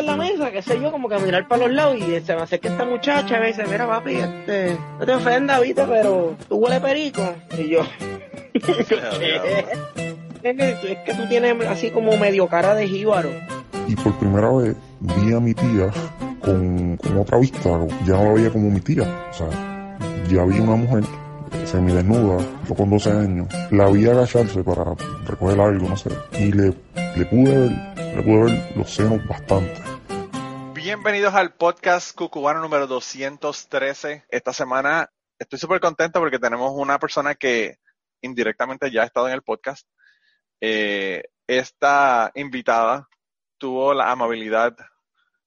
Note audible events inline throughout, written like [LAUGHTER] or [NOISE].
en la mesa, qué sé yo, como que a mirar para los lados y se me acerca esta muchacha y me dice, mira papi, este, no te ofendas, viste, pero tú huele perico. Y yo, [LAUGHS] es que tú tienes así como medio cara de jíbaro. Y por primera vez vi a mi tía con, con otra vista, ya no la veía como mi tía, o sea, ya vi una mujer semidesnuda, yo con 12 años, la vi agacharse para recoger algo, no sé, y le, le pude ver, le pude ver los senos bastante. Bienvenidos al podcast Cucubano número 213. Esta semana estoy súper contento porque tenemos una persona que indirectamente ya ha estado en el podcast. Eh, esta invitada tuvo la amabilidad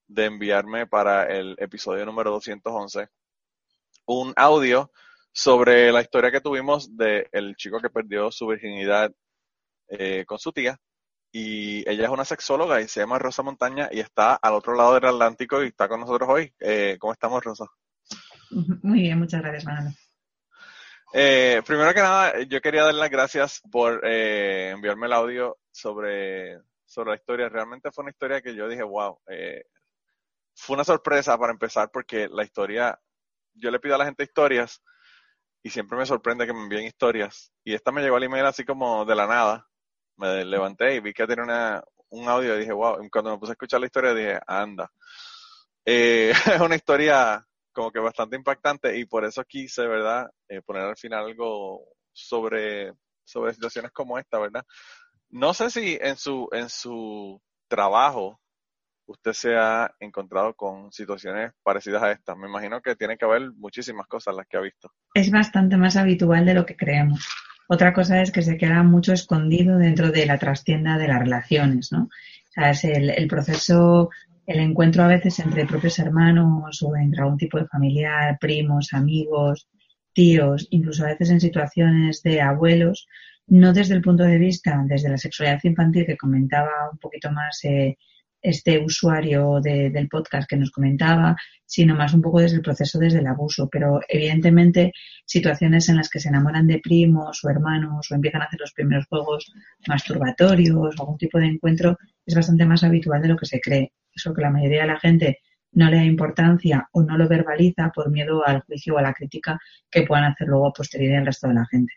de enviarme para el episodio número 211 un audio sobre la historia que tuvimos del chico que perdió su virginidad eh, con su tía. Y ella es una sexóloga y se llama Rosa Montaña y está al otro lado del Atlántico y está con nosotros hoy. Eh, ¿Cómo estamos, Rosa? [LAUGHS] Muy bien, muchas gracias, Manolo. Eh, primero que nada, yo quería dar las gracias por eh, enviarme el audio sobre, sobre la historia. Realmente fue una historia que yo dije, wow, eh, fue una sorpresa para empezar porque la historia, yo le pido a la gente historias y siempre me sorprende que me envíen historias. Y esta me llegó al email así como de la nada. Me levanté y vi que tenía una, un audio y dije, wow, y cuando me puse a escuchar la historia dije, anda. Eh, [LAUGHS] es una historia como que bastante impactante y por eso quise, ¿verdad? Eh, poner al final algo sobre, sobre situaciones como esta, ¿verdad? No sé si en su, en su trabajo usted se ha encontrado con situaciones parecidas a esta. Me imagino que tiene que haber muchísimas cosas las que ha visto. Es bastante más habitual de lo que creemos. Otra cosa es que se queda mucho escondido dentro de la trastienda de las relaciones, ¿no? O sea, es el, proceso, el encuentro a veces entre propios hermanos o entre algún tipo de familiar, primos, amigos, tíos, incluso a veces en situaciones de abuelos, no desde el punto de vista, desde la sexualidad infantil que comentaba un poquito más eh, este usuario de, del podcast que nos comentaba, sino más un poco desde el proceso, desde el abuso. Pero evidentemente situaciones en las que se enamoran de primos o hermanos o empiezan a hacer los primeros juegos masturbatorios o algún tipo de encuentro es bastante más habitual de lo que se cree. Eso que la mayoría de la gente no le da importancia o no lo verbaliza por miedo al juicio o a la crítica que puedan hacer luego a posteriori el resto de la gente.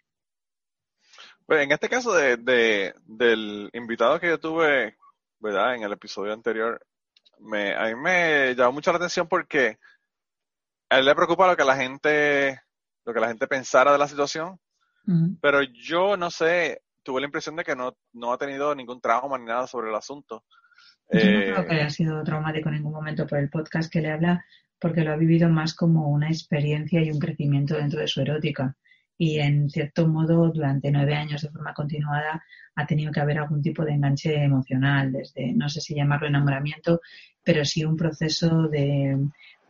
Pues en este caso de, del invitado que yo tuve ¿verdad? En el episodio anterior, me, a mí me llamó mucho la atención porque a él le preocupa lo que la gente, lo que la gente pensara de la situación, pero yo no sé, tuve la impresión de que no, no ha tenido ningún trauma ni nada sobre el asunto. Yo no Eh, creo que haya sido traumático en ningún momento por el podcast que le habla, porque lo ha vivido más como una experiencia y un crecimiento dentro de su erótica. Y en cierto modo, durante nueve años de forma continuada, ha tenido que haber algún tipo de enganche emocional, desde, no sé si llamarlo enamoramiento, pero sí un proceso de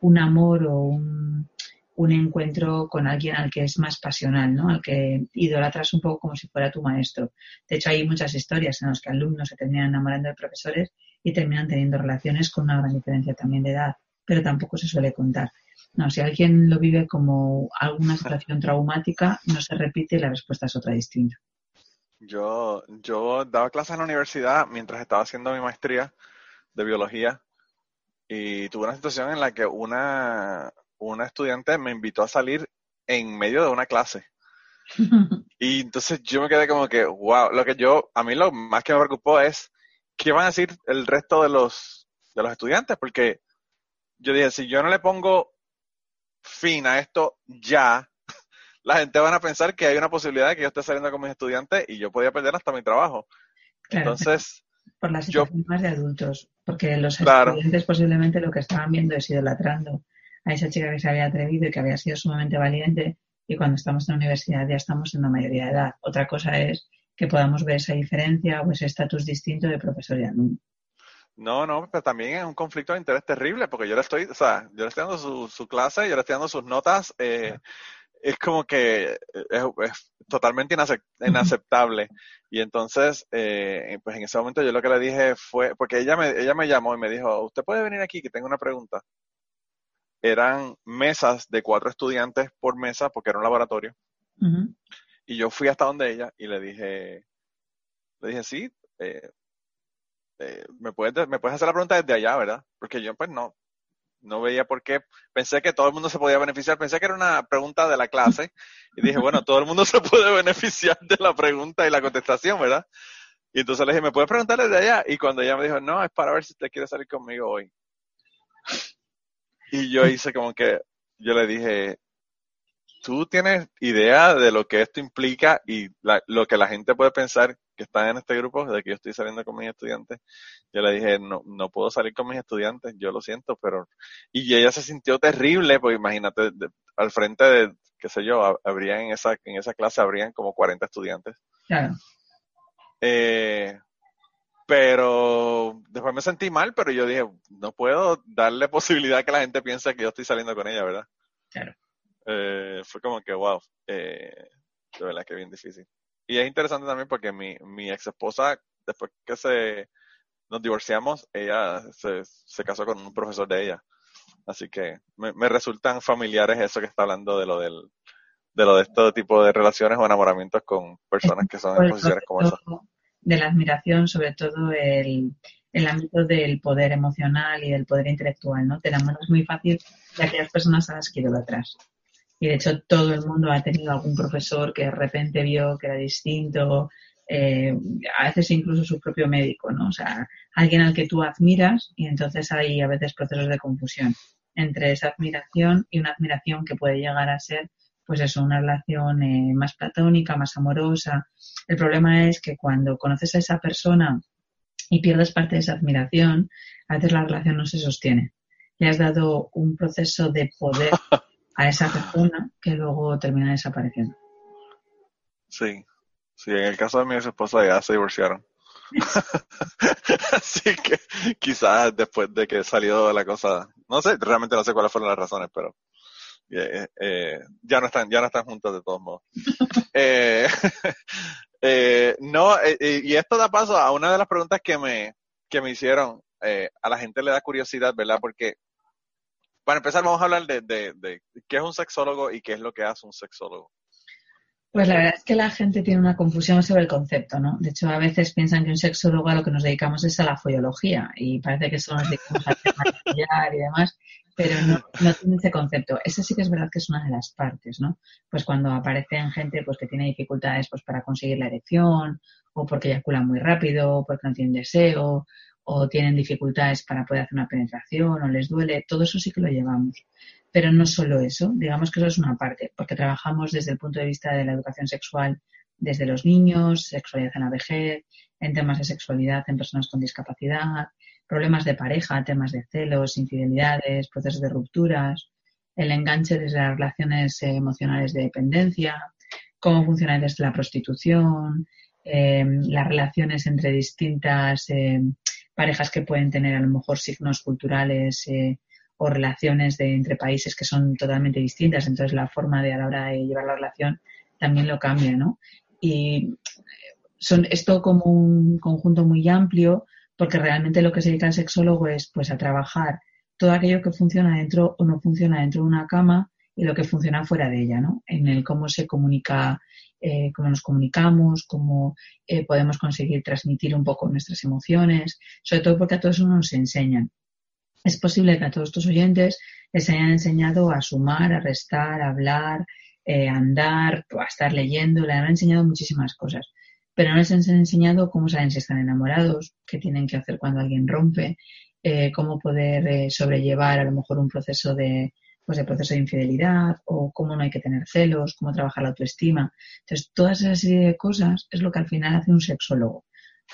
un amor o un, encuentro con alguien al que es más pasional, ¿no? Al que idolatras un poco como si fuera tu maestro. De hecho, hay muchas historias en las que alumnos se terminan enamorando de profesores y terminan teniendo relaciones con una gran diferencia también de edad, pero tampoco se suele contar. No, si alguien lo vive como alguna situación [LAUGHS] traumática, no se repite y la respuesta es otra distinta. Yo, yo daba clases en la universidad mientras estaba haciendo mi maestría de biología y tuve una situación en la que una, una estudiante me invitó a salir en medio de una clase. [LAUGHS] Y entonces yo me quedé como que, wow, lo que yo, a mí lo más que me preocupó es qué van a decir el resto de los, de los estudiantes, porque yo dije, si yo no le pongo fin a esto ya, [LAUGHS] la gente van a pensar que hay una posibilidad de que yo esté saliendo con mis estudiantes y yo podía perder hasta mi trabajo. Claro, Entonces, por la yo- situación más de adultos, porque los Claro. estudiantes posiblemente lo que estaban viendo es idolatrando a esa chica que se había atrevido y que había sido sumamente valiente y cuando estamos en la universidad ya estamos en la mayoría de edad. Otra cosa es que podamos ver esa diferencia o ese estatus distinto de profesor y alumno. No, no, pero también es un conflicto de interés terrible, porque yo le estoy, o sea, yo le estoy dando su, su clase, yo le estoy dando sus notas, eh, es como que es, es totalmente inacep- inaceptable. Y entonces, eh, pues en ese momento yo lo que le dije fue, porque ella me, ella me llamó y me dijo, usted puede venir aquí que tengo una pregunta. Eran mesas de cuatro estudiantes por mesa, porque era un laboratorio. Y yo fui hasta donde ella y le dije, le dije, sí, eh, eh, me, puedes, me puedes hacer la pregunta desde allá, ¿verdad? Porque yo pues no, no veía por qué. Pensé que todo el mundo se podía beneficiar. Pensé que era una pregunta de la clase. Y dije, bueno, todo el mundo [LAUGHS] se puede beneficiar de la pregunta y la contestación, ¿verdad? Y entonces le dije, ¿me puedes preguntar desde allá? Y cuando ella me dijo, no, es para ver si usted quiere salir conmigo hoy. Y yo hice como que, yo le dije, ¿tú tienes idea de lo que esto implica y lo que la gente puede pensar que está en este grupo, de que yo estoy saliendo con mis estudiantes? Yo le dije, no, no puedo salir con mis estudiantes, yo lo siento, pero... Y ella se sintió terrible, porque imagínate, al frente de, qué sé yo, habría en esa, en esa clase habrían como 40 estudiantes. Claro. Eh, pero después me sentí mal, pero yo dije, no puedo darle posibilidad a que la gente piense que yo estoy saliendo con ella, ¿verdad? Claro. Eh, fue como que, wow, eh, de verdad que bien difícil. Y es interesante también porque mi, mi ex esposa, después que se nos divorciamos, ella se, se casó con un profesor de ella. Así que me, me resultan familiares eso que está hablando de lo del, de lo de este tipo de relaciones o enamoramientos con personas que son en posiciones como esa. De la admiración, sobre todo el, el ámbito del poder emocional y del poder intelectual, ¿no? Te enamoras muy fácil de aquellas personas a las que atrás Y de hecho todo el mundo ha tenido algún profesor que de repente vio que era distinto, eh, a veces incluso su propio médico, ¿no? O sea, alguien al que tú admiras y entonces hay a veces procesos de confusión entre esa admiración y una admiración que puede llegar a ser pues eso, una relación eh, más platónica, más amorosa. El problema es que cuando conoces a esa persona y pierdes parte de esa admiración, a veces la relación no se sostiene. Le has dado un proceso de poder [LAUGHS] a esa persona que luego termina desapareciendo. Sí, sí, en el caso de mi esposa ya se divorciaron. [LAUGHS] Así que quizás después de que salió la cosa, no sé, realmente no sé cuáles fueron las razones, pero eh, eh, ya no están ya no están juntos de todos modos [LAUGHS] [LAUGHS] eh, no y esto da paso a una de las preguntas que me que me hicieron a la gente le da curiosidad verdad porque para empezar vamos a hablar de, qué es un sexólogo y qué es lo que hace un sexólogo pues la verdad es que la gente tiene una confusión sobre el concepto, ¿no? De hecho, a veces piensan que un sexólogo a lo que nos dedicamos es a la foiología y parece que solo nos dedicamos a y demás pero no, no tiene ese concepto. Ese sí que es verdad que es una de las partes, ¿no? Pues cuando aparecen gente pues que tiene dificultades pues para conseguir la erección, o porque eyaculan muy rápido, o porque no tienen deseo, o tienen dificultades para poder hacer una penetración, o les duele, todo eso sí que lo llevamos. Pero no solo eso, digamos que eso es una parte, porque trabajamos desde el punto de vista de la educación sexual desde los niños, sexualidad en la vejez, en temas de sexualidad en personas con discapacidad, problemas de pareja, temas de celos, infidelidades, procesos de rupturas, el enganche desde las relaciones eh, emocionales de dependencia, cómo funciona desde la prostitución, em, las relaciones entre distintas em, parejas que pueden tener a lo mejor signos culturales eh, o relaciones de, entre países que son totalmente distintas. Entonces la forma de a la hora de llevar la relación también lo cambia, ¿no? Y son, esto como un conjunto muy amplio porque realmente lo que se dedica el sexólogo es pues a trabajar todo aquello que funciona dentro o no funciona dentro de una cama y lo que funciona fuera de ella, ¿no? En el cómo se comunica, eh, cómo nos comunicamos, cómo eh, podemos conseguir transmitir un poco nuestras emociones, sobre todo porque a todos nos enseñan. Es posible que a todos estos oyentes les hayan enseñado a sumar, a restar, a hablar, eh, a andar, a estar leyendo, le han enseñado muchísimas cosas pero no les han enseñado cómo saben si están enamorados, qué tienen que hacer cuando alguien rompe, cómo poder sobrellevar a lo mejor un proceso de, pues de proceso de infidelidad o cómo no hay que tener celos, cómo trabajar la autoestima. Entonces, toda esa serie de cosas es lo que al final hace un sexólogo.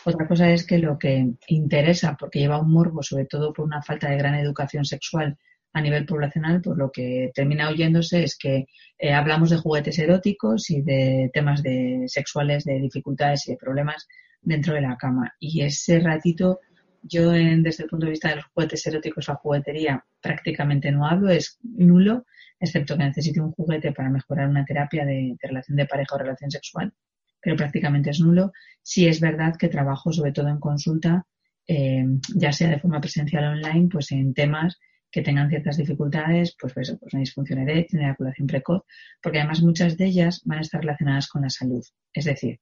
Otra cosa es que lo que interesa, porque lleva un morbo, sobre todo por una falta de gran educación sexual a nivel poblacional, por lo que termina oyéndose es que eh, hablamos de juguetes eróticos y de temas de sexuales, de dificultades y de problemas dentro de la cama. Y ese ratito, yo desde el punto de vista de los juguetes eróticos o juguetería prácticamente no hablo, es nulo, excepto que necesite un juguete para mejorar una terapia de, relación de pareja o relación sexual, pero prácticamente es nulo. Sí es verdad que trabajo sobre todo en consulta, eh, ya sea de forma presencial o online, pues en temas que tengan ciertas dificultades, pues, pues, pues una disfunción eréctil, una eyaculación precoz, porque además muchas de ellas van a estar relacionadas con la salud. Es decir,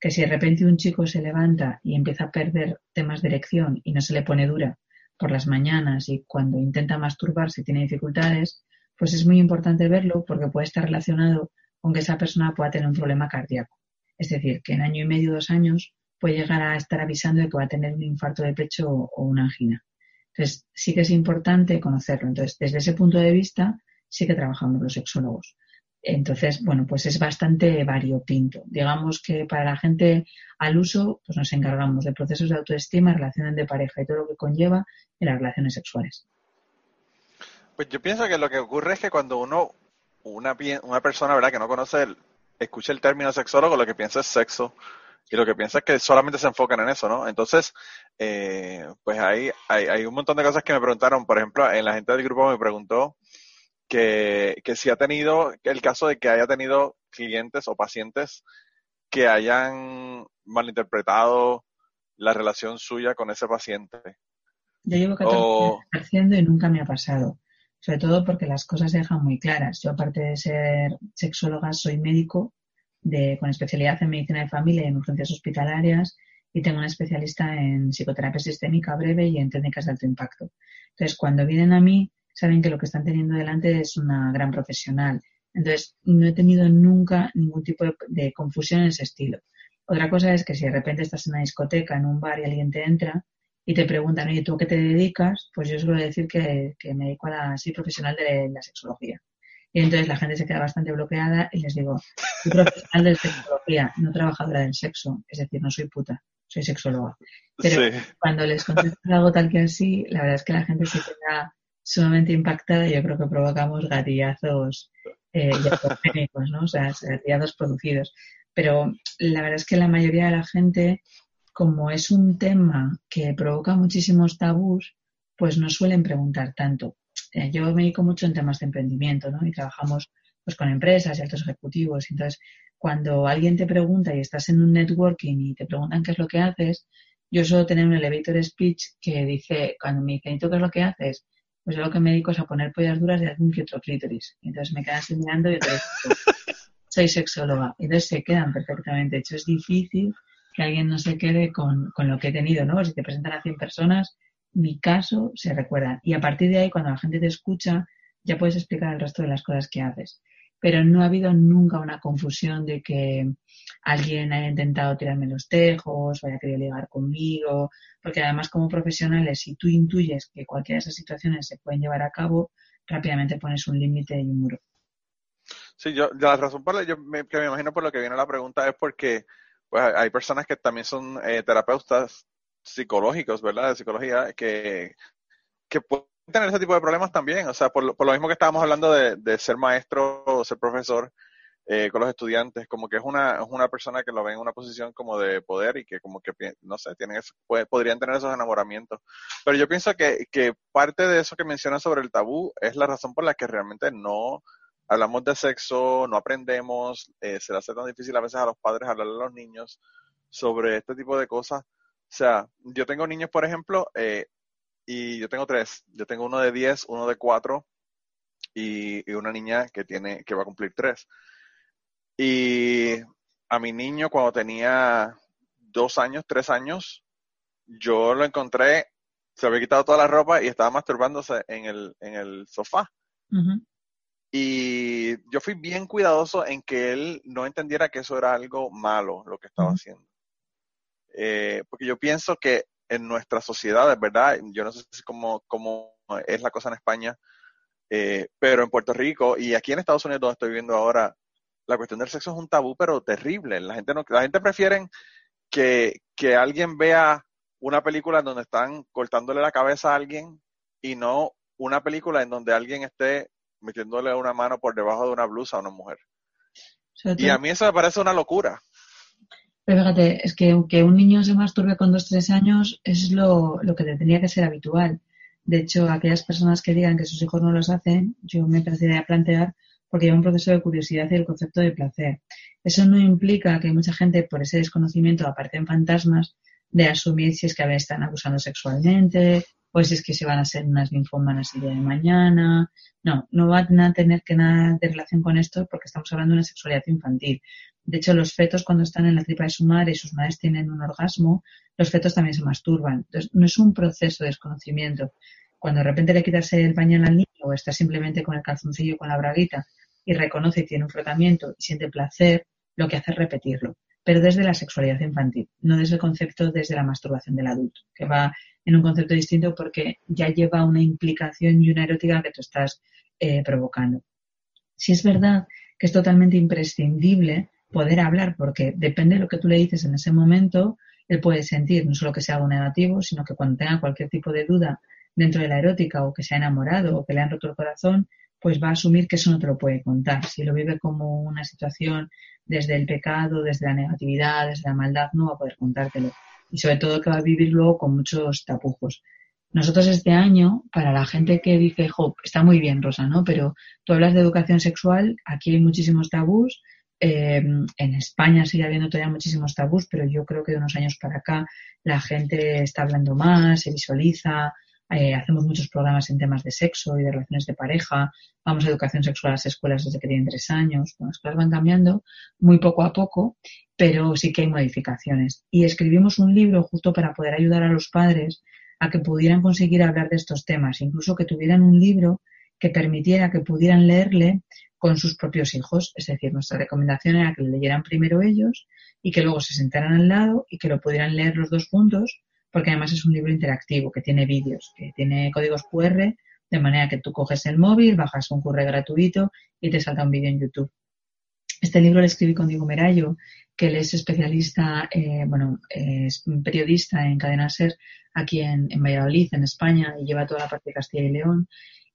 que si de repente un chico se levanta y empieza a perder temas de erección y no se le pone dura por las mañanas y cuando intenta masturbarse tiene dificultades, pues es muy importante verlo porque puede estar relacionado con que esa persona pueda tener un problema cardíaco. Es decir, que en año y medio, dos años, puede llegar a estar avisando de que va a tener un infarto de pecho o una angina. Entonces, sí que es importante conocerlo. Entonces, desde ese punto de vista, sí que trabajamos los sexólogos. Entonces, bueno, pues es bastante variopinto. Digamos que para la gente al uso, pues nos encargamos de procesos de autoestima, relaciones de pareja y todo lo que conlleva en las relaciones sexuales. Pues yo pienso que lo que ocurre es que cuando uno, una, una persona, ¿verdad?, que no conoce, el, escucha el término sexólogo, lo que piensa es sexo y lo que piensa es que solamente se enfocan en eso, ¿no? Entonces, eh, pues hay, hay, hay, un montón de cosas que me preguntaron, por ejemplo, en la gente del grupo me preguntó que, que si ha tenido el caso de que haya tenido clientes o pacientes que hayan malinterpretado la relación suya con ese paciente. Yo llevo 14 años haciendo y nunca me ha pasado. Sobre todo porque las cosas se dejan muy claras. Yo, aparte de ser sexóloga, soy médico con especialidad en medicina de familia y en urgencias hospitalarias y tengo una especialista en psicoterapia sistémica breve y en técnicas de alto impacto. Entonces, cuando vienen a mí, saben que lo que están teniendo delante es una gran profesional. Entonces, no he tenido nunca ningún tipo de, confusión en ese estilo. Otra cosa es que si de repente estás en una discoteca, en un bar y alguien te entra y te preguntan, oye, ¿tú a qué te dedicas? Pues yo suelo decir que, me dedico a la, soy profesional de la sexología. Y entonces la gente se queda bastante bloqueada y les digo, soy profesional de sexología, no trabajadora del sexo, es decir, no soy puta, soy sexóloga. Pero cuando les contesto algo tal que así, la verdad es que la gente se queda sumamente impactada yo creo que provocamos gatillazos eh, [LAUGHS] ¿no? O sea, gatillazos producidos. Pero la verdad es que la mayoría de la gente, como es un tema que provoca muchísimos tabús, pues no suelen preguntar tanto. Eh, yo me dedico mucho en temas de emprendimiento, ¿no? Y trabajamos pues con empresas y altos ejecutivos. Entonces, cuando alguien te pregunta y estás en un networking y te preguntan qué es lo que haces, yo suelo tener un elevator speech que dice, cuando me dicen, ¿y tú qué es lo que haces? Pues yo lo que me dedico es a poner pollas duras de algún que otro clítoris. Entonces me quedan así mirando y te digo, soy sexóloga. Entonces se quedan perfectamente. De hecho, es difícil que alguien no se quede con, con lo que he tenido, ¿no? Si te presentan a 100 personas, mi caso se recuerda. Y a partir de ahí, cuando la gente te escucha, ya puedes explicar el resto de las cosas que haces. Pero no ha habido nunca una confusión de que alguien haya intentado tirarme los tejos o haya querido ligar conmigo, porque además como profesionales, si tú intuyes que cualquiera de esas situaciones se pueden llevar a cabo, rápidamente pones un límite y un muro. Sí, yo, la razón por la yo me, que me imagino por lo que viene la pregunta es porque pues, hay personas que también son eh, terapeutas psicológicos, ¿verdad? De psicología, que, que tener ese tipo de problemas también. O sea, por, lo mismo que estábamos hablando de, ser maestro o ser profesor eh, con los estudiantes, como que es una, es una persona que lo ve en una posición como de poder y que como que, no sé, tienen podrían tener esos enamoramientos. Pero yo pienso que, que parte de eso que mencionas sobre el tabú es la razón por la que realmente no hablamos de sexo, no aprendemos, eh, se le hace tan difícil a veces a los padres hablarle a los niños sobre este tipo de cosas o sea, yo tengo niños, por ejemplo, eh, y yo tengo tres. Yo tengo uno de 10, uno de 4 y, una niña que tiene que va a cumplir 3. Y a mi niño cuando tenía dos años, tres años, yo lo encontré, se había quitado toda la ropa y estaba masturbándose en el, en el sofá. Y yo fui bien cuidadoso en que él no entendiera que eso era algo malo lo que estaba haciendo. Eh, porque yo pienso que en nuestras sociedades, ¿verdad? Yo no sé cómo, cómo es la cosa en España, eh, pero en Puerto Rico y aquí en Estados Unidos donde estoy viviendo ahora, la cuestión del sexo es un tabú, pero terrible. La gente no, la gente prefiere que, que alguien vea una película en donde están cortándole la cabeza a alguien y no una película en donde alguien esté metiéndole una mano por debajo de una blusa a una mujer. y a mí eso me parece una locura. Pero fíjate, es que aunque un niño se masturbe con dos tres años es lo, lo que tendría que ser habitual. De hecho, aquellas personas que digan que sus hijos no los hacen, yo me parecería plantear porque lleva un proceso de curiosidad y el concepto de placer. Eso no implica que mucha gente, por ese desconocimiento, aparten fantasmas de asumir si es que a veces están abusando sexualmente o si es que se van a ser unas linfomanas el día de mañana. No, no van a tener que nada de relación con esto porque estamos hablando de una sexualidad infantil. De hecho, los fetos cuando están en la tripa de su madre y sus madres tienen un orgasmo, los fetos también se masturban. Entonces, no es un proceso de desconocimiento. Cuando de repente le quitas el pañal al niño o está simplemente con el calzoncillo con la braguita y reconoce y tiene un frotamiento y siente placer, lo que hace es repetirlo pero desde la sexualidad infantil, no desde el concepto desde la masturbación del adulto, que va en un concepto distinto porque ya lleva una implicación y una erótica que tú estás eh, provocando. Si es verdad que es totalmente imprescindible poder hablar, porque depende de lo que tú le dices en ese momento, él puede sentir no solo que sea algo negativo, sino que cuando tenga cualquier tipo de duda dentro de la erótica o que se ha enamorado o que le han roto el corazón, pues va a asumir que eso no te lo puede contar. Si lo vive como una situación desde el pecado, desde la negatividad, desde la maldad, no va a poder contártelo. Y sobre todo que va a vivir luego con muchos tapujos. Nosotros este año, para la gente que dice, jo, está muy bien, Rosa, ¿no? Pero tú hablas de educación sexual, aquí hay muchísimos tabús. Eh, en España sigue habiendo todavía muchísimos tabús, pero yo creo que de unos años para acá la gente está hablando más, se visualiza, eh, hacemos muchos programas en temas de sexo y de relaciones de pareja, vamos a educación sexual a las escuelas desde que tienen tres años. las cosas van cambiando muy poco a poco, pero sí que hay modificaciones. Y escribimos un libro justo para poder ayudar a los padres a que pudieran conseguir hablar de estos temas, incluso que tuvieran un libro que permitiera que pudieran leerle con sus propios hijos. Es decir, nuestra recomendación era que leyeran primero ellos y que luego se sentaran al lado y que lo pudieran leer los dos juntos porque además es un libro interactivo que tiene vídeos, que tiene códigos QR, de manera que tú coges el móvil, bajas un QR gratuito y te salta un vídeo en YouTube. Este libro lo escribí con Diego Merayo, que él es especialista, eh, bueno, es periodista en Cadena Ser aquí en, Valladolid, en España, y lleva toda la parte de Castilla y León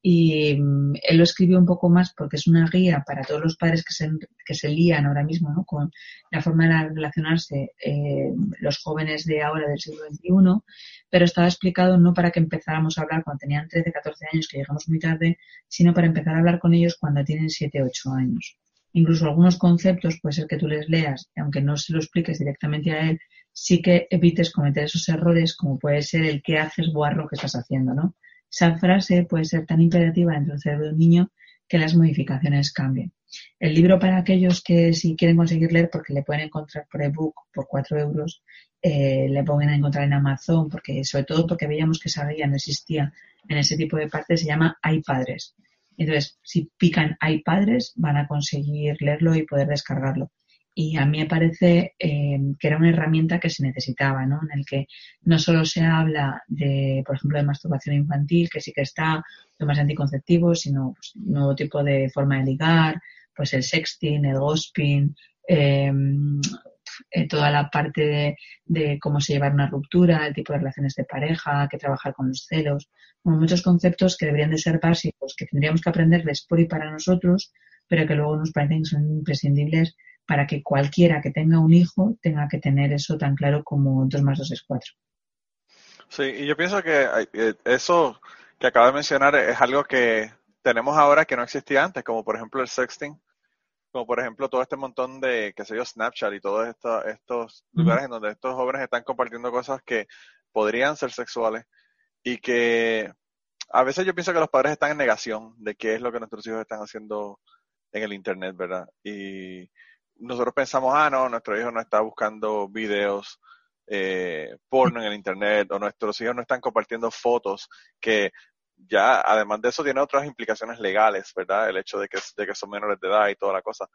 y mm, él lo escribió un poco más porque es una guía para todos los padres que se, que se lían ahora mismo ¿no? con la forma de relacionarse eh, los jóvenes de ahora del siglo XXI, pero estaba explicado no para que empezáramos a hablar cuando tenían 13, 14 años, que llegamos muy tarde, sino para empezar a hablar con ellos cuando tienen 7, 8 años. Incluso algunos conceptos puede ser que tú les leas, aunque no se lo expliques directamente a él, sí que evites cometer esos errores como puede ser el qué haces guarro que estás haciendo, ¿no? Esa frase puede ser tan imperativa dentro del cerebro de un niño que las modificaciones cambien. El libro para aquellos que si quieren conseguir leer, porque le pueden encontrar por ebook por 4 euros, eh, le a encontrar en Amazon, porque sobre todo porque veíamos que esa guía no existía en ese tipo de partes, se llama Hay Padres. Entonces, si pican Hay Padres, van a conseguir leerlo y poder descargarlo y a mí me parece eh, que era una herramienta que se necesitaba, ¿no? En el que no solo se habla de, por ejemplo, de masturbación infantil, que sí que está, temas anticonceptivos, sino pues, nuevo tipo de forma de ligar, pues el sexting, el ghosting, em, eh, toda la parte de, cómo se llevar una ruptura, el tipo de relaciones de pareja, que trabajar con los celos, muchos conceptos que deberían de ser básicos, que tendríamos que aprenderles por y para nosotros, pero que luego nos parecen que son imprescindibles para que cualquiera que tenga un hijo tenga que tener eso tan claro como 2 más 2 es 4. Sí, y yo pienso que eh, eso que acaba de mencionar es algo que tenemos ahora que no existía antes, como por ejemplo el sexting, como por ejemplo todo este montón de, qué sé yo, Snapchat y todos estos, estos lugares en donde estos jóvenes están compartiendo cosas que podrían ser sexuales y que a veces yo pienso que los padres están en negación de qué es lo que nuestros hijos están haciendo en el Internet, ¿verdad? Y nosotros pensamos, ah, no, nuestro hijo no está buscando videos eh, porno en el internet o nuestros hijos no están compartiendo fotos que ya además de eso tiene otras implicaciones legales, ¿verdad? El hecho de que, de que son menores de edad y toda la cosa.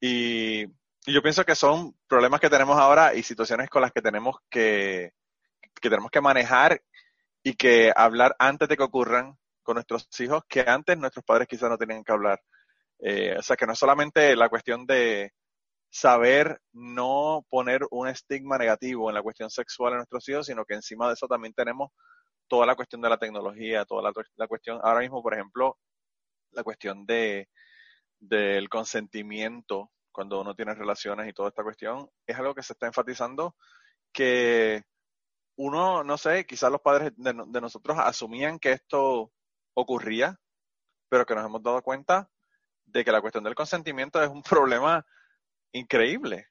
Y, yo pienso que son problemas que tenemos ahora y situaciones con las que tenemos que, que tenemos que manejar y que hablar antes de que ocurran con nuestros hijos, que antes nuestros padres quizás no tenían que hablar. Eh, o sea, que no es solamente la cuestión de, saber no poner un estigma negativo en la cuestión sexual en nuestros hijos, sino que encima de eso también tenemos toda la cuestión de la tecnología, toda la, cuestión, ahora mismo, por ejemplo, la cuestión de del consentimiento cuando uno tiene relaciones y toda esta cuestión, es algo que se está enfatizando que uno, no sé, quizás los padres de, de nosotros asumían que esto ocurría, pero que nos hemos dado cuenta de que la cuestión del consentimiento es un [LAUGHS] problema increíble.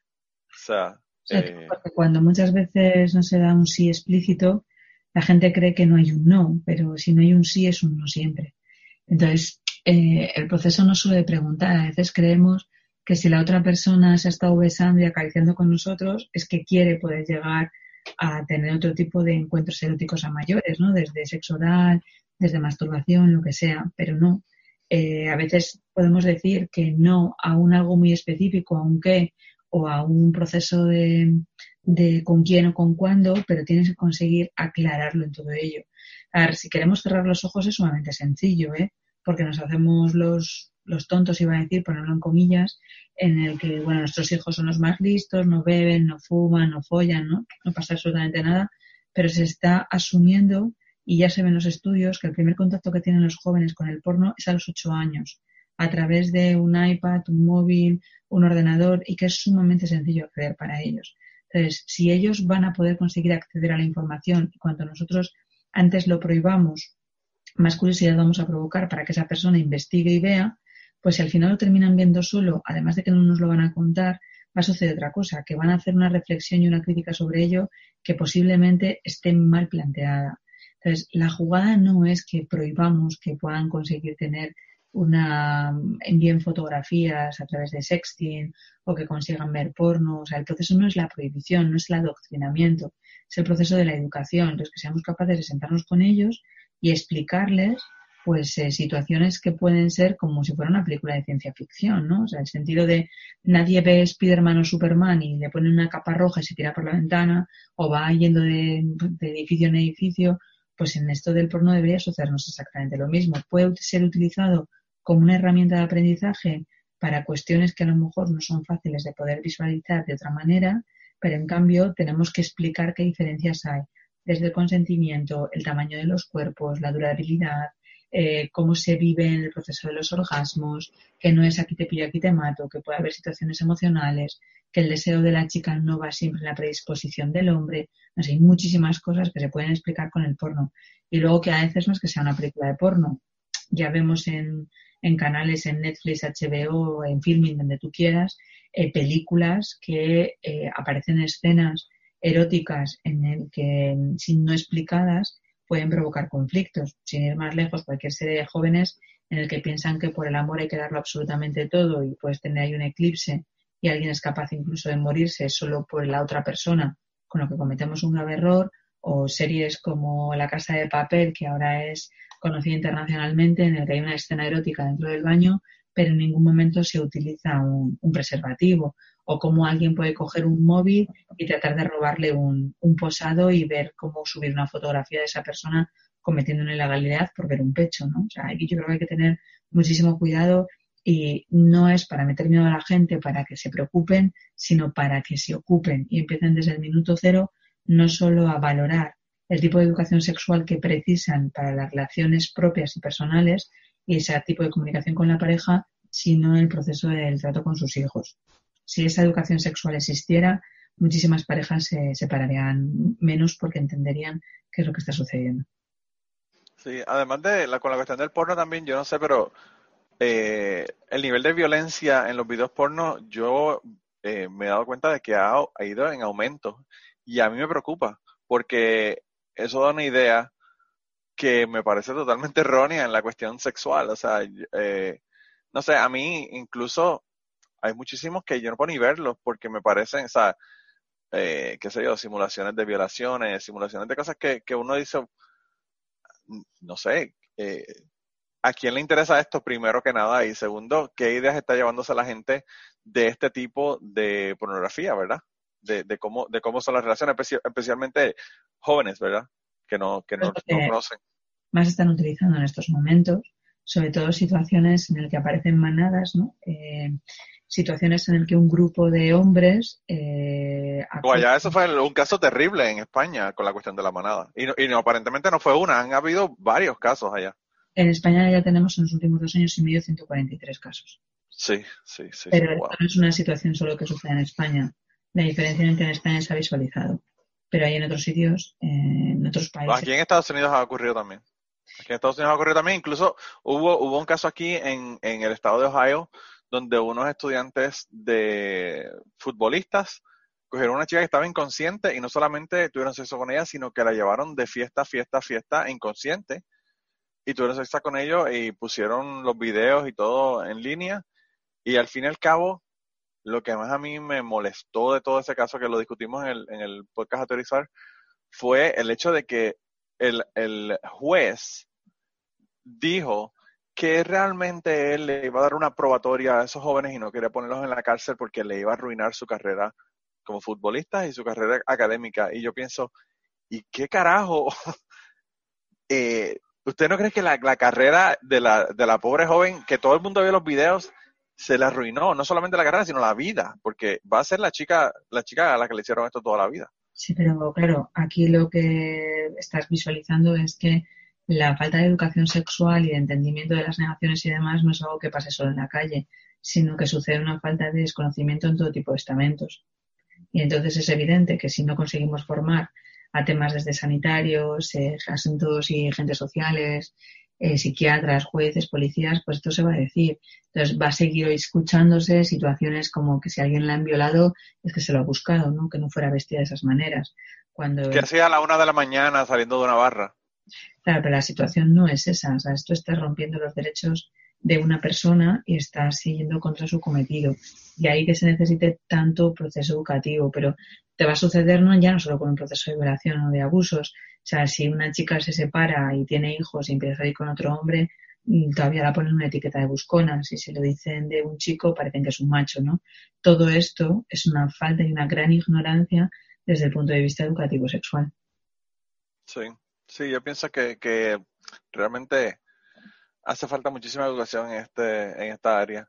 O sea, eh, cuando muchas veces no se da un sí explícito, la gente cree que no hay un no, pero si no hay un sí es un no siempre. Entonces, eh, el proceso no suele preguntar. A veces creemos que si la otra persona se ha estado besando y acariciando con nosotros, es que quiere poder llegar a tener otro tipo de encuentros eróticos a mayores, ¿no? Desde sexo oral, desde masturbación, lo que sea, pero no. Eh, a veces podemos decir que no a un algo muy específico, a un qué, o a un proceso de, con quién o con cuándo, pero tienes que conseguir aclararlo en todo ello. A ver, si queremos cerrar los ojos es sumamente sencillo, ¿eh? Porque nos hacemos los, los tontos, iba a decir, ponerlo en comillas, en el que, bueno, nuestros hijos son los más listos, no beben, no fuman, no follan, ¿no? No pasa absolutamente nada, pero se está asumiendo y ya se ven los estudios que el primer contacto que tienen los jóvenes con el porno es a los ocho años, a través de un iPad, un móvil, un ordenador y que es sumamente sencillo acceder para ellos. Entonces, si ellos van a poder conseguir acceder a la información y cuanto nosotros antes lo prohibamos, más curiosidad vamos a provocar para que esa persona investigue y vea, pues si al final lo terminan viendo solo, además de que no nos lo van a contar, va a suceder otra cosa, que van a hacer una reflexión y una crítica sobre ello que posiblemente esté mal planteada. Entonces, la jugada no es que prohibamos que puedan conseguir tener una envíen fotografías a través de sexting o que consigan ver porno. O sea, el proceso no es la prohibición, no es el adoctrinamiento, es el proceso de la educación. Entonces, que seamos capaces de sentarnos con ellos y explicarles pues eh, situaciones que pueden ser como si fuera una película de ciencia ficción, ¿no? O sea, el sentido de nadie ve Spiderman o Superman y le pone una capa roja y se tira por la ventana o va yendo de edificio en edificio pues en esto del porno debería sucedernos exactamente lo mismo. Puede ser utilizado como una herramienta de aprendizaje para cuestiones que a lo mejor no son fáciles de poder visualizar de otra manera, pero en cambio tenemos que explicar qué diferencias hay desde el consentimiento, el tamaño de los cuerpos, la durabilidad, eh, cómo se vive en el proceso de los orgasmos, que no es aquí te pillo, aquí te mato, que puede haber situaciones emocionales, que el deseo de la chica no va siempre en la predisposición del hombre. hay muchísimas cosas que se pueden explicar con el porno. Y luego que a veces no es que sea una película de porno. Ya vemos en, canales, en Netflix, HBO, en Filming, donde tú quieras, eh, películas que eh, aparecen escenas eróticas en el que, sin no explicadas, pueden provocar conflictos. Sin ir más lejos, cualquier serie de jóvenes en el que piensan que por el amor hay que darlo absolutamente todo y puedes tener ahí un eclipse y alguien es capaz incluso de morirse solo por la otra persona, con lo que cometemos un grave error, o series como La Casa de Papel, que ahora es conocida internacionalmente, en el que hay una escena erótica dentro del baño, pero en ningún momento se utiliza un, preservativo, o cómo alguien puede coger un móvil y tratar de robarle un, posado y ver cómo subir una fotografía de esa persona cometiendo una ilegalidad por ver un pecho, ¿no? O sea, aquí yo creo que hay que tener muchísimo cuidado y no es para meter miedo a la gente para que se preocupen, sino para que se ocupen y empiecen desde el minuto cero no solo a valorar el tipo de educación sexual que precisan para las relaciones propias y personales y ese tipo de comunicación con la pareja, sino el proceso del trato con sus hijos. Si esa educación sexual existiera, muchísimas parejas se separarían menos porque entenderían qué es lo que está sucediendo. Sí, además de la, con la cuestión del porno también, yo no sé, pero eh, el nivel de violencia en los videos porno, yo eh, me he dado cuenta de que ha, ido en aumento y a mí me preocupa porque eso da una idea que me parece totalmente errónea en la cuestión sexual. O sea, eh, no sé, a mí incluso hay muchísimos que yo no puedo ni verlos porque me parecen, o sea, eh, qué sé yo, simulaciones de violaciones, simulaciones de cosas que, que uno dice, no sé, eh, ¿a quién le interesa esto primero que nada? Y segundo, ¿qué ideas está llevándose la gente de este tipo de pornografía, verdad? De, de cómo, de cómo son las relaciones, especialmente jóvenes, ¿verdad? Que no, que no, conocen. Más están utilizando en estos momentos, sobre todo situaciones en las que aparecen manadas, ¿no? Eh, situaciones en las que un grupo de hombres. Eh, ya eso fue un caso terrible en España con la cuestión de la manada. Y, y no, aparentemente no fue una, han habido varios casos allá. En España ya tenemos en los últimos dos años y medio 143 casos. Sí, sí, sí. Pero no es una situación solo que sucede en España. La diferencia que en España se ha visualizado. Pero hay en otros sitios, eh, en otros países. Aquí en Estados Unidos ha ocurrido también. Aquí en Estados Unidos ha ocurrido también. Incluso hubo, hubo un caso aquí en, en el estado de Ohio donde unos estudiantes de futbolistas cogieron a una chica que estaba inconsciente y no solamente tuvieron sexo con ella, sino que la llevaron de fiesta, fiesta, fiesta inconsciente y tuvieron sexo con ellos y pusieron los videos y todo en línea y al fin y al cabo lo que más a mí me molestó de todo ese caso que lo discutimos en el, en el podcast Autorizar fue el hecho de que el, juez dijo que realmente él le iba a dar una probatoria a esos jóvenes y no quería ponerlos en la cárcel porque le iba a arruinar su carrera como futbolista y su carrera académica. Y yo pienso, ¿y qué carajo? [LAUGHS] eh, ¿Usted no cree que la, la carrera de la, de la pobre joven, que todo el mundo vio los videos, se le arruinó? No solamente la carrera, sino la vida, porque va a ser la chica, la chica a la que le hicieron esto toda la vida. Sí, pero claro, aquí lo que estás visualizando es que la falta de educación sexual y de entendimiento de las negaciones y demás no es algo que pase solo en la calle, sino que sucede una falta de desconocimiento en todo tipo de estamentos. Y entonces es evidente que si no conseguimos formar a temas desde sanitarios, eh, asuntos y agentes sociales, eh, psiquiatras, jueces, policías, pues esto se va a decir. Entonces va a seguir escuchándose situaciones como que si alguien la han violado es que se lo ha buscado, ¿no? Que no fuera vestida de esas maneras. Cuando... Que hacía a la una de la mañana saliendo de una barra. Claro, pero la situación no es esa. O sea, esto está rompiendo los derechos de una persona y está siguiendo contra su cometido. Y ahí que se necesite tanto proceso educativo, pero te va a suceder no ya no solo con un proceso de violación o de abusos. Sea, si una chica se separa y tiene hijos y empieza a ir con otro hombre, mm, todavía la ponen una etiqueta de buscona. Si se lo dicen de un chico, parecen que es un macho, ¿no? Todo esto es una falta y una gran ignorancia desde el punto de vista educativo sexual. Sí. Sí, yo pienso que, que realmente hace falta muchísima educación en, este, en esta área.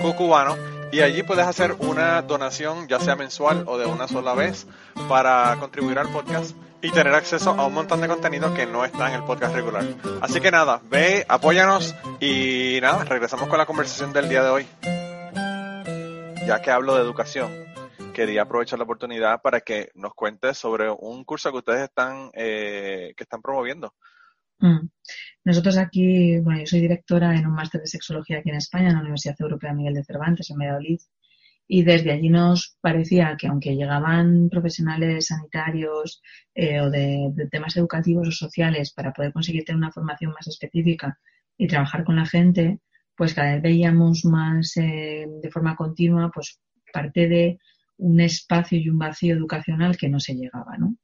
cucubano y allí puedes hacer una donación ya sea mensual o de una sola vez para contribuir al podcast y tener acceso a un montón de contenido que no está en el podcast regular. Así que nada, ve, apóyanos y nada, regresamos con la conversación del día de hoy. Ya que hablo de educación, quería aprovechar la oportunidad para que nos cuentes sobre un curso que ustedes están, eh, que están promoviendo. Mm. Nosotros aquí, bueno, yo soy directora en un máster de sexología aquí en España, en la Universidad Europea Miguel de Cervantes, en Valladolid, y desde allí nos parecía que aunque llegaban profesionales sanitarios eh, o de, temas educativos o sociales para poder conseguir tener una formación más específica y trabajar con la gente, pues cada vez veíamos más eh, de forma continua pues parte de un espacio y un vacío educacional que no se llegaba, ¿no?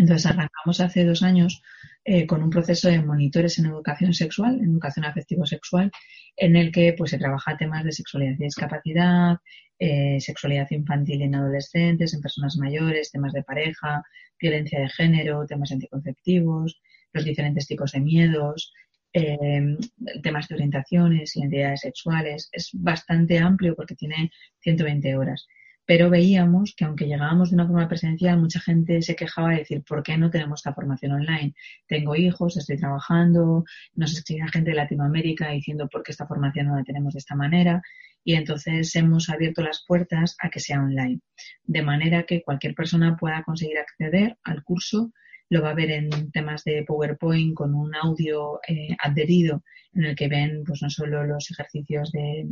Entonces arrancamos hace dos años eh, con un proceso de monitores en educación sexual, en educación afectivo-sexual, en el que pues se trabaja temas de sexualidad y discapacidad, eh, sexualidad infantil en adolescentes, en personas mayores, temas de pareja, violencia de género, temas anticonceptivos, los diferentes tipos de miedos, eh, temas de orientaciones, identidades sexuales. Es bastante amplio porque tiene 120 horas pero veíamos que aunque llegábamos de una forma presencial, mucha gente se quejaba de decir, ¿por qué no tenemos esta formación online? Tengo hijos, estoy trabajando, nos escribía gente de Latinoamérica diciendo, ¿por qué esta formación no la tenemos de esta manera? Y entonces hemos abierto las puertas a que sea online, de manera que cualquier persona pueda conseguir acceder al curso lo va a ver en temas de PowerPoint con un audio eh, adherido en el que ven pues no solo los ejercicios de,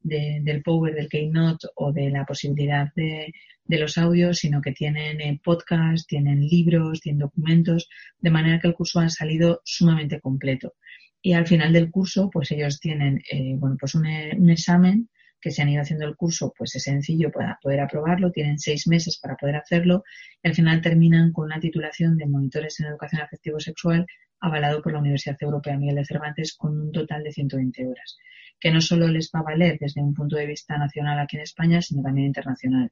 del Power, del Keynote o de la posibilidad de, los audios, sino que tienen eh, podcast, tienen libros, tienen documentos, de manera que el curso ha salido sumamente completo. Y al final del curso, pues ellos tienen eh, bueno, pues un, un examen que se han ido haciendo el curso, pues es sencillo para poder aprobarlo, tienen seis meses para poder hacerlo y al final terminan con una titulación de monitores en educación afectivo-sexual avalado por la Universidad Europea Miguel de Cervantes con un total de 120 horas, que no solo les va a valer desde un punto de vista nacional aquí en España, sino también internacional.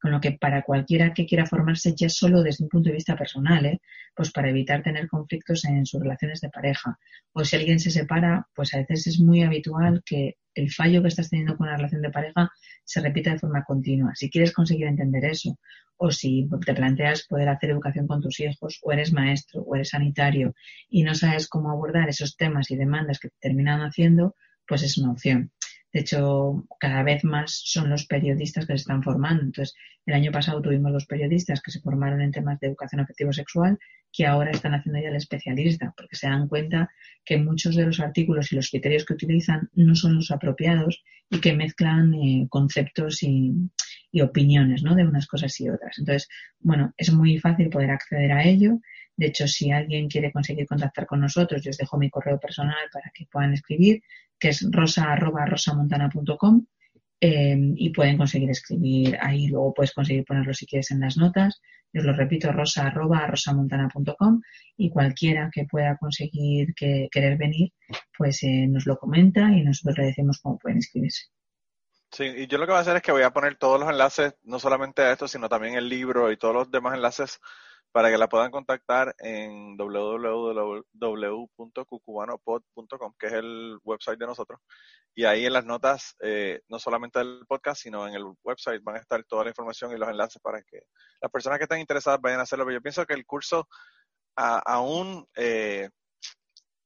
Con lo que para cualquiera que quiera formarse ya solo desde un punto de vista personal, ¿eh? pues para evitar tener conflictos en sus relaciones de pareja. O si alguien se separa, pues a veces es muy habitual que el fallo que estás teniendo con la relación de pareja se repita de forma continua. Si quieres conseguir entender eso, o si te planteas poder hacer educación con tus hijos, o eres maestro, o eres sanitario, y no sabes cómo abordar esos temas y demandas que te terminan haciendo, pues es una opción. De hecho, cada vez más son los periodistas que se están formando. Entonces, el año pasado tuvimos dos periodistas que se formaron en temas de educación afectivo-sexual que ahora están haciendo ya el especialista, porque se dan cuenta que muchos de los artículos y los criterios que utilizan no son los apropiados y que mezclan eh, conceptos y, opiniones ¿no? de unas cosas y otras. Entonces, bueno, es muy fácil poder acceder a ello. De hecho, si alguien quiere conseguir contactar con nosotros, yo os dejo mi correo personal para que puedan escribir, que es rosa.rosamontana.com eh, y pueden conseguir escribir ahí. Luego puedes conseguir ponerlo si quieres en las notas. Yo os lo repito, rosa.rosamontana.com y cualquiera que pueda conseguir que, querer venir, pues eh, nos lo comenta y nosotros le decimos cómo pueden inscribirse. Sí, y yo lo que voy a hacer es que voy a poner todos los enlaces, no solamente a esto, sino también el libro y todos los demás enlaces para que la puedan contactar en www.cucubanopod.com, que es el website de nosotros. Y ahí en las notas, eh, no solamente del podcast, sino en el website van a estar toda la información y los enlaces para que las personas que estén interesadas vayan a hacerlo. Pero yo pienso que el curso, aún, eh,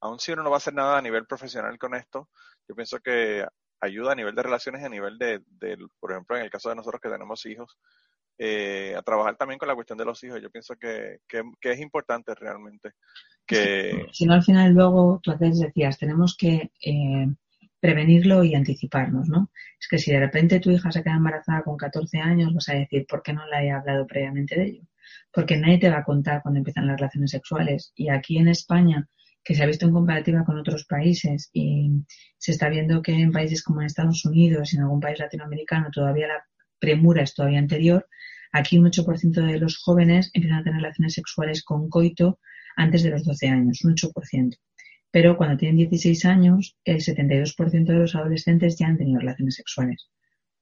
aún si uno no va a hacer nada a nivel profesional con esto, yo pienso que ayuda a nivel de relaciones a nivel de, por ejemplo, en el caso de nosotros que tenemos hijos, eh, a trabajar también con la cuestión de los hijos. Yo pienso que, es importante realmente. Que... Si no, al final luego, tú antes decías, tenemos que eh, prevenirlo y anticiparnos, ¿no? Es que si de repente tu hija se queda embarazada con 14 años, vas a decir, ¿por qué no la he hablado previamente de ello? Porque nadie te va a contar cuando empiezan las relaciones sexuales. Y aquí en España, que se ha visto en comparativa con otros países y se está viendo que en países como en Estados Unidos y en algún país latinoamericano todavía la premura es todavía anterior, aquí un 8% de los jóvenes empiezan a tener relaciones sexuales con coito antes de los 12 años, un 8%. Pero cuando tienen 16 años, el 72% de los adolescentes ya han tenido relaciones sexuales.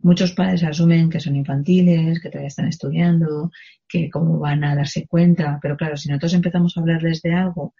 Muchos padres asumen que son infantiles, que todavía están estudiando, que cómo van a darse cuenta, pero claro, si nosotros empezamos a hablarles de algo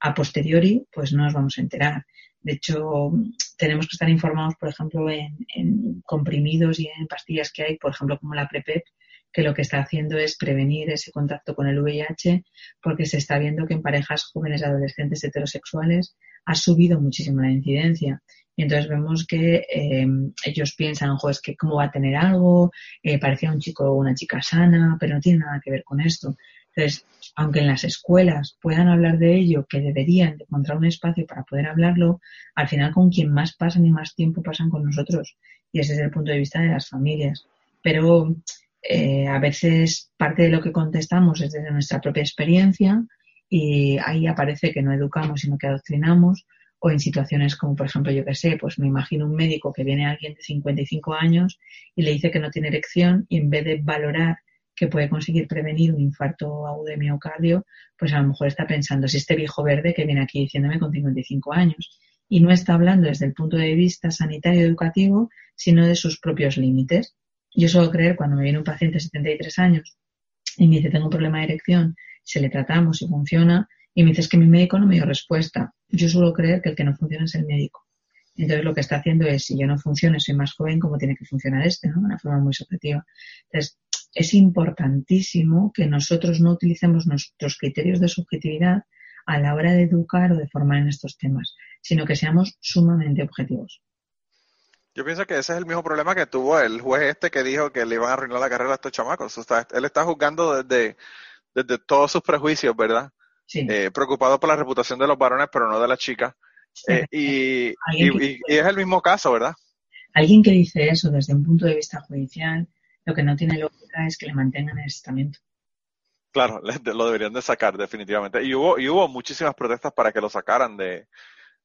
a posteriori, pues no nos vamos a enterar. De hecho, tenemos que estar informados, por ejemplo, en, comprimidos y en pastillas que hay, por ejemplo, como la PrEP, que lo que está haciendo es prevenir ese contacto con el VIH, porque se está viendo que en parejas jóvenes adolescentes heterosexuales ha subido muchísimo la incidencia. Y entonces vemos que eh, ellos piensan, jo, es que cómo va a tener algo, eh, parecía un chico o una chica sana, pero no tiene nada que ver con esto. Entonces, aunque en las escuelas puedan hablar de ello, que deberían encontrar un espacio para poder hablarlo, al final con quien más pasan y más tiempo pasan con nosotros. Y es el punto de vista de las familias. Pero eh, a veces parte de lo que contestamos es desde nuestra propia experiencia y ahí aparece que no educamos, sino que adoctrinamos. O en situaciones como, por ejemplo, yo que sé, pues me imagino un médico que viene a alguien de 55 años y le dice que no tiene erección y en vez de valorar que puede conseguir prevenir un infarto agudo de miocardio, pues a lo mejor está pensando si este viejo verde que viene aquí diciéndome con 55 años y no está hablando desde el punto de vista sanitario educativo, sino de sus propios límites. Yo suelo creer cuando me viene un paciente de 73 años y me dice tengo un problema de erección, se le tratamos y funciona y me dice es que mi médico no me dio respuesta. Yo suelo creer que el que no funciona es el médico. Entonces lo que está haciendo es, si yo no funcione, soy más joven, ¿cómo tiene que funcionar este? ¿no? De una forma muy subjetiva. Entonces, es importantísimo que nosotros no utilicemos nuestros criterios de subjetividad a la hora de educar o de formar en estos temas, sino que seamos sumamente objetivos. Yo pienso que ese es el mismo problema que tuvo el juez este que dijo que le iban a arruinar la carrera a estos chamacos. él está juzgando desde, desde todos sus prejuicios, ¿verdad? Sí. Eh, preocupado por la reputación de los varones, pero no de las chicas. Eh, y, y, es el mismo caso, ¿verdad? Alguien que dice eso desde un punto de vista judicial lo que no tiene lógica es que le mantengan el estamento. Claro, lo deberían de sacar definitivamente. Y hubo, y hubo muchísimas protestas para que lo sacaran de,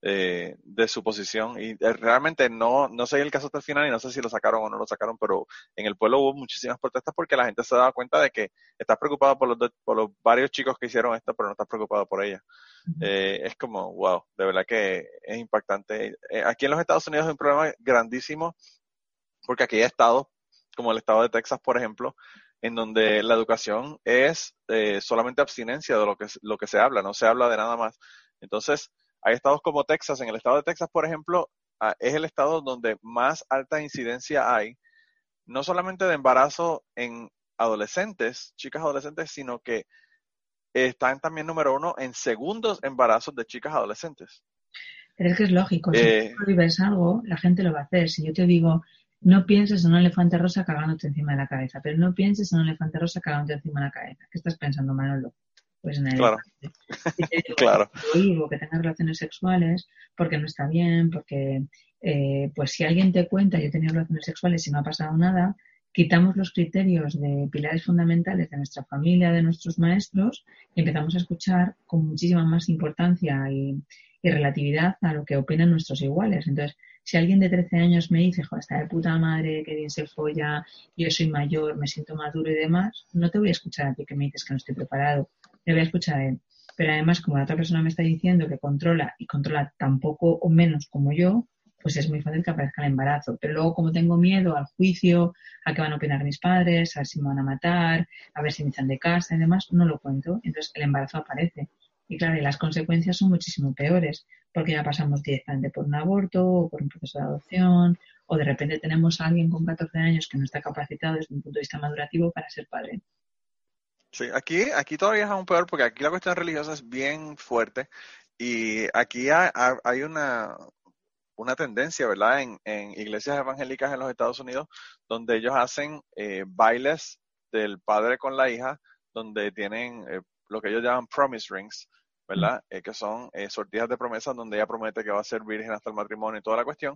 de su posición y eh, realmente no, no sé el caso hasta el final y no sé si lo sacaron o no lo sacaron, pero en el pueblo hubo muchísimas protestas porque la gente se daba cuenta de que estás preocupado por los, por los varios chicos que hicieron esto, pero no estás preocupado por ella. Eh, es como, wow, de verdad que es impactante. Eh, aquí en los Estados Unidos hay un problema grandísimo porque aquí hay estados como el estado de Texas, por ejemplo, en donde la educación es eh, solamente abstinencia de lo que, lo que se habla, no se habla de nada más. Entonces, hay estados como Texas, en el estado de Texas, por ejemplo, ah, es el estado donde más alta incidencia hay, no solamente de embarazo en adolescentes, chicas adolescentes, sino que están también número uno en segundos embarazos de chicas adolescentes. Pero es que es lógico, si Eh, tú prohíbes algo, la gente lo va a hacer. Si yo te digo, no pienses en un elefante rosa cagándote encima de la cabeza, pero no pienses en un elefante rosa cagándote encima de la cabeza. ¿Qué estás pensando, Manolo? Pues en el Claro. elefante. Si [LAUGHS] Claro. que tengas relaciones sexuales porque no está bien, porque eh, pues si alguien te cuenta yo he tenido relaciones sexuales y no ha pasado nada, quitamos los criterios de pilares fundamentales de nuestra familia, de nuestros maestros, y empezamos a escuchar con muchísima más importancia y, y relatividad a lo que opinan nuestros iguales. Entonces, si alguien de 13 años me dice, joder, está de puta madre, que bien se folla, yo soy mayor, me siento maduro y demás, no te voy a escuchar a ti que me dices que no estoy preparado, le voy a escuchar a él. Pero además, como la otra persona me está diciendo que controla y controla tan poco o menos como yo, pues es muy fácil que aparezca el embarazo. Pero luego, como tengo miedo al juicio, a qué van a opinar mis padres, a ver si me van a matar, a ver si me echan de casa y demás, no lo cuento. Entonces el embarazo aparece. Y claro, y las consecuencias son muchísimo peores, porque ya pasamos directamente por un aborto o por un proceso de adopción, o de repente tenemos a alguien con 14 años que no está capacitado desde un punto de vista madurativo para ser padre. Sí, aquí, aquí todavía es aún peor porque aquí la cuestión religiosa es bien fuerte y aquí hay, una, una tendencia, ¿verdad? En, en, iglesias evangélicas en los Estados Unidos donde ellos hacen eh, bailes del padre con la hija, donde tienen eh, lo que ellos llaman promise rings, ¿verdad? Eh, que son sortijas de promesas donde ella promete que va a ser virgen hasta el matrimonio y toda la cuestión.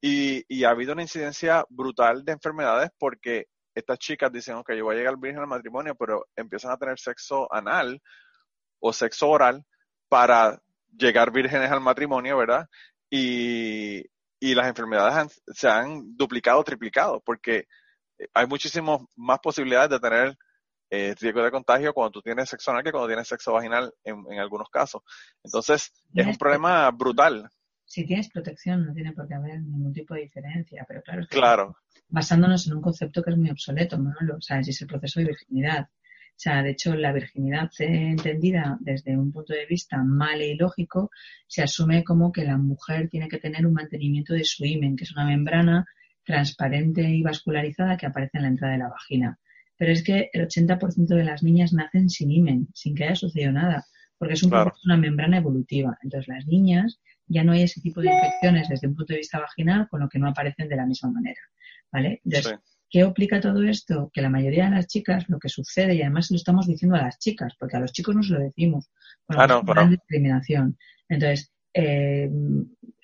Y, y ha habido una incidencia brutal de enfermedades porque estas chicas dicen, ok, yo voy a llegar virgen al matrimonio, pero empiezan a tener sexo anal o sexo oral para llegar vírgenes al matrimonio, ¿verdad? Y, y las enfermedades se han duplicado, triplicado, porque hay muchísimas más posibilidades de tener eh, riesgo de contagio cuando tú tienes sexo anal que cuando tienes sexo vaginal en, en algunos casos. Entonces, es un problema brutal. Si tienes protección, no tiene por qué haber ningún tipo de diferencia, pero claro, claro. basándonos en un concepto que es muy obsoleto, ¿no? O sea, es el proceso de virginidad. O sea, de hecho, la virginidad entendida desde un punto de vista mal y lógico se asume como que la mujer tiene que tener un mantenimiento de su himen, que es una membrana transparente y vascularizada que aparece en la entrada de la vagina. Pero es que el 80% de las niñas nacen sin himen, sin que haya sucedido nada, porque es un Claro. proceso, una membrana evolutiva. Entonces, las niñas ya no hay ese tipo de infecciones desde un punto de vista vaginal, con lo que no aparecen de la misma manera. ¿Vale? Entonces, Sí. ¿Qué implica todo esto? Que la mayoría de las chicas, lo que sucede, y además lo estamos diciendo a las chicas, porque a los chicos no se lo decimos, por Ah, no, claro. discriminación. Entonces, eh,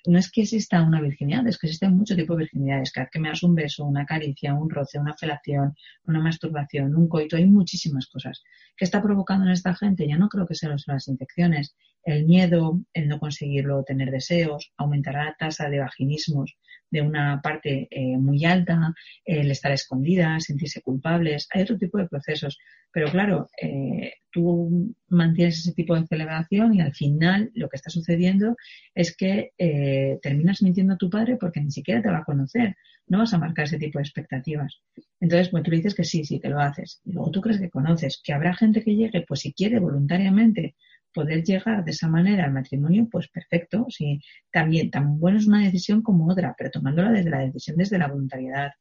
no es que exista una virginidad, es que existen muchos tipos de virginidades. Cada que me das un beso, una caricia, un roce, una felación, una masturbación, un coito, hay muchísimas cosas. ¿Qué está provocando en esta gente? Ya no creo que sean las infecciones. El miedo, el no conseguirlo, tener deseos, aumentará la tasa de vaginismos de una parte eh, muy alta, el estar escondidas, sentirse culpables. Hay otro tipo de procesos. Pero claro, eh, tú mantienes ese tipo de celebración y al final lo que está sucediendo es que eh, terminas mintiendo a tu padre porque ni siquiera te va a conocer. No vas a marcar ese tipo de expectativas. Entonces, pues tú le dices que sí, sí, que lo haces. Y luego tú crees que conoces. Que habrá gente que llegue, pues si quiere voluntariamente poder llegar de esa manera al matrimonio, pues perfecto. Sí, también tan bueno es una decisión como otra, pero tomándola desde la decisión, desde la voluntariedad.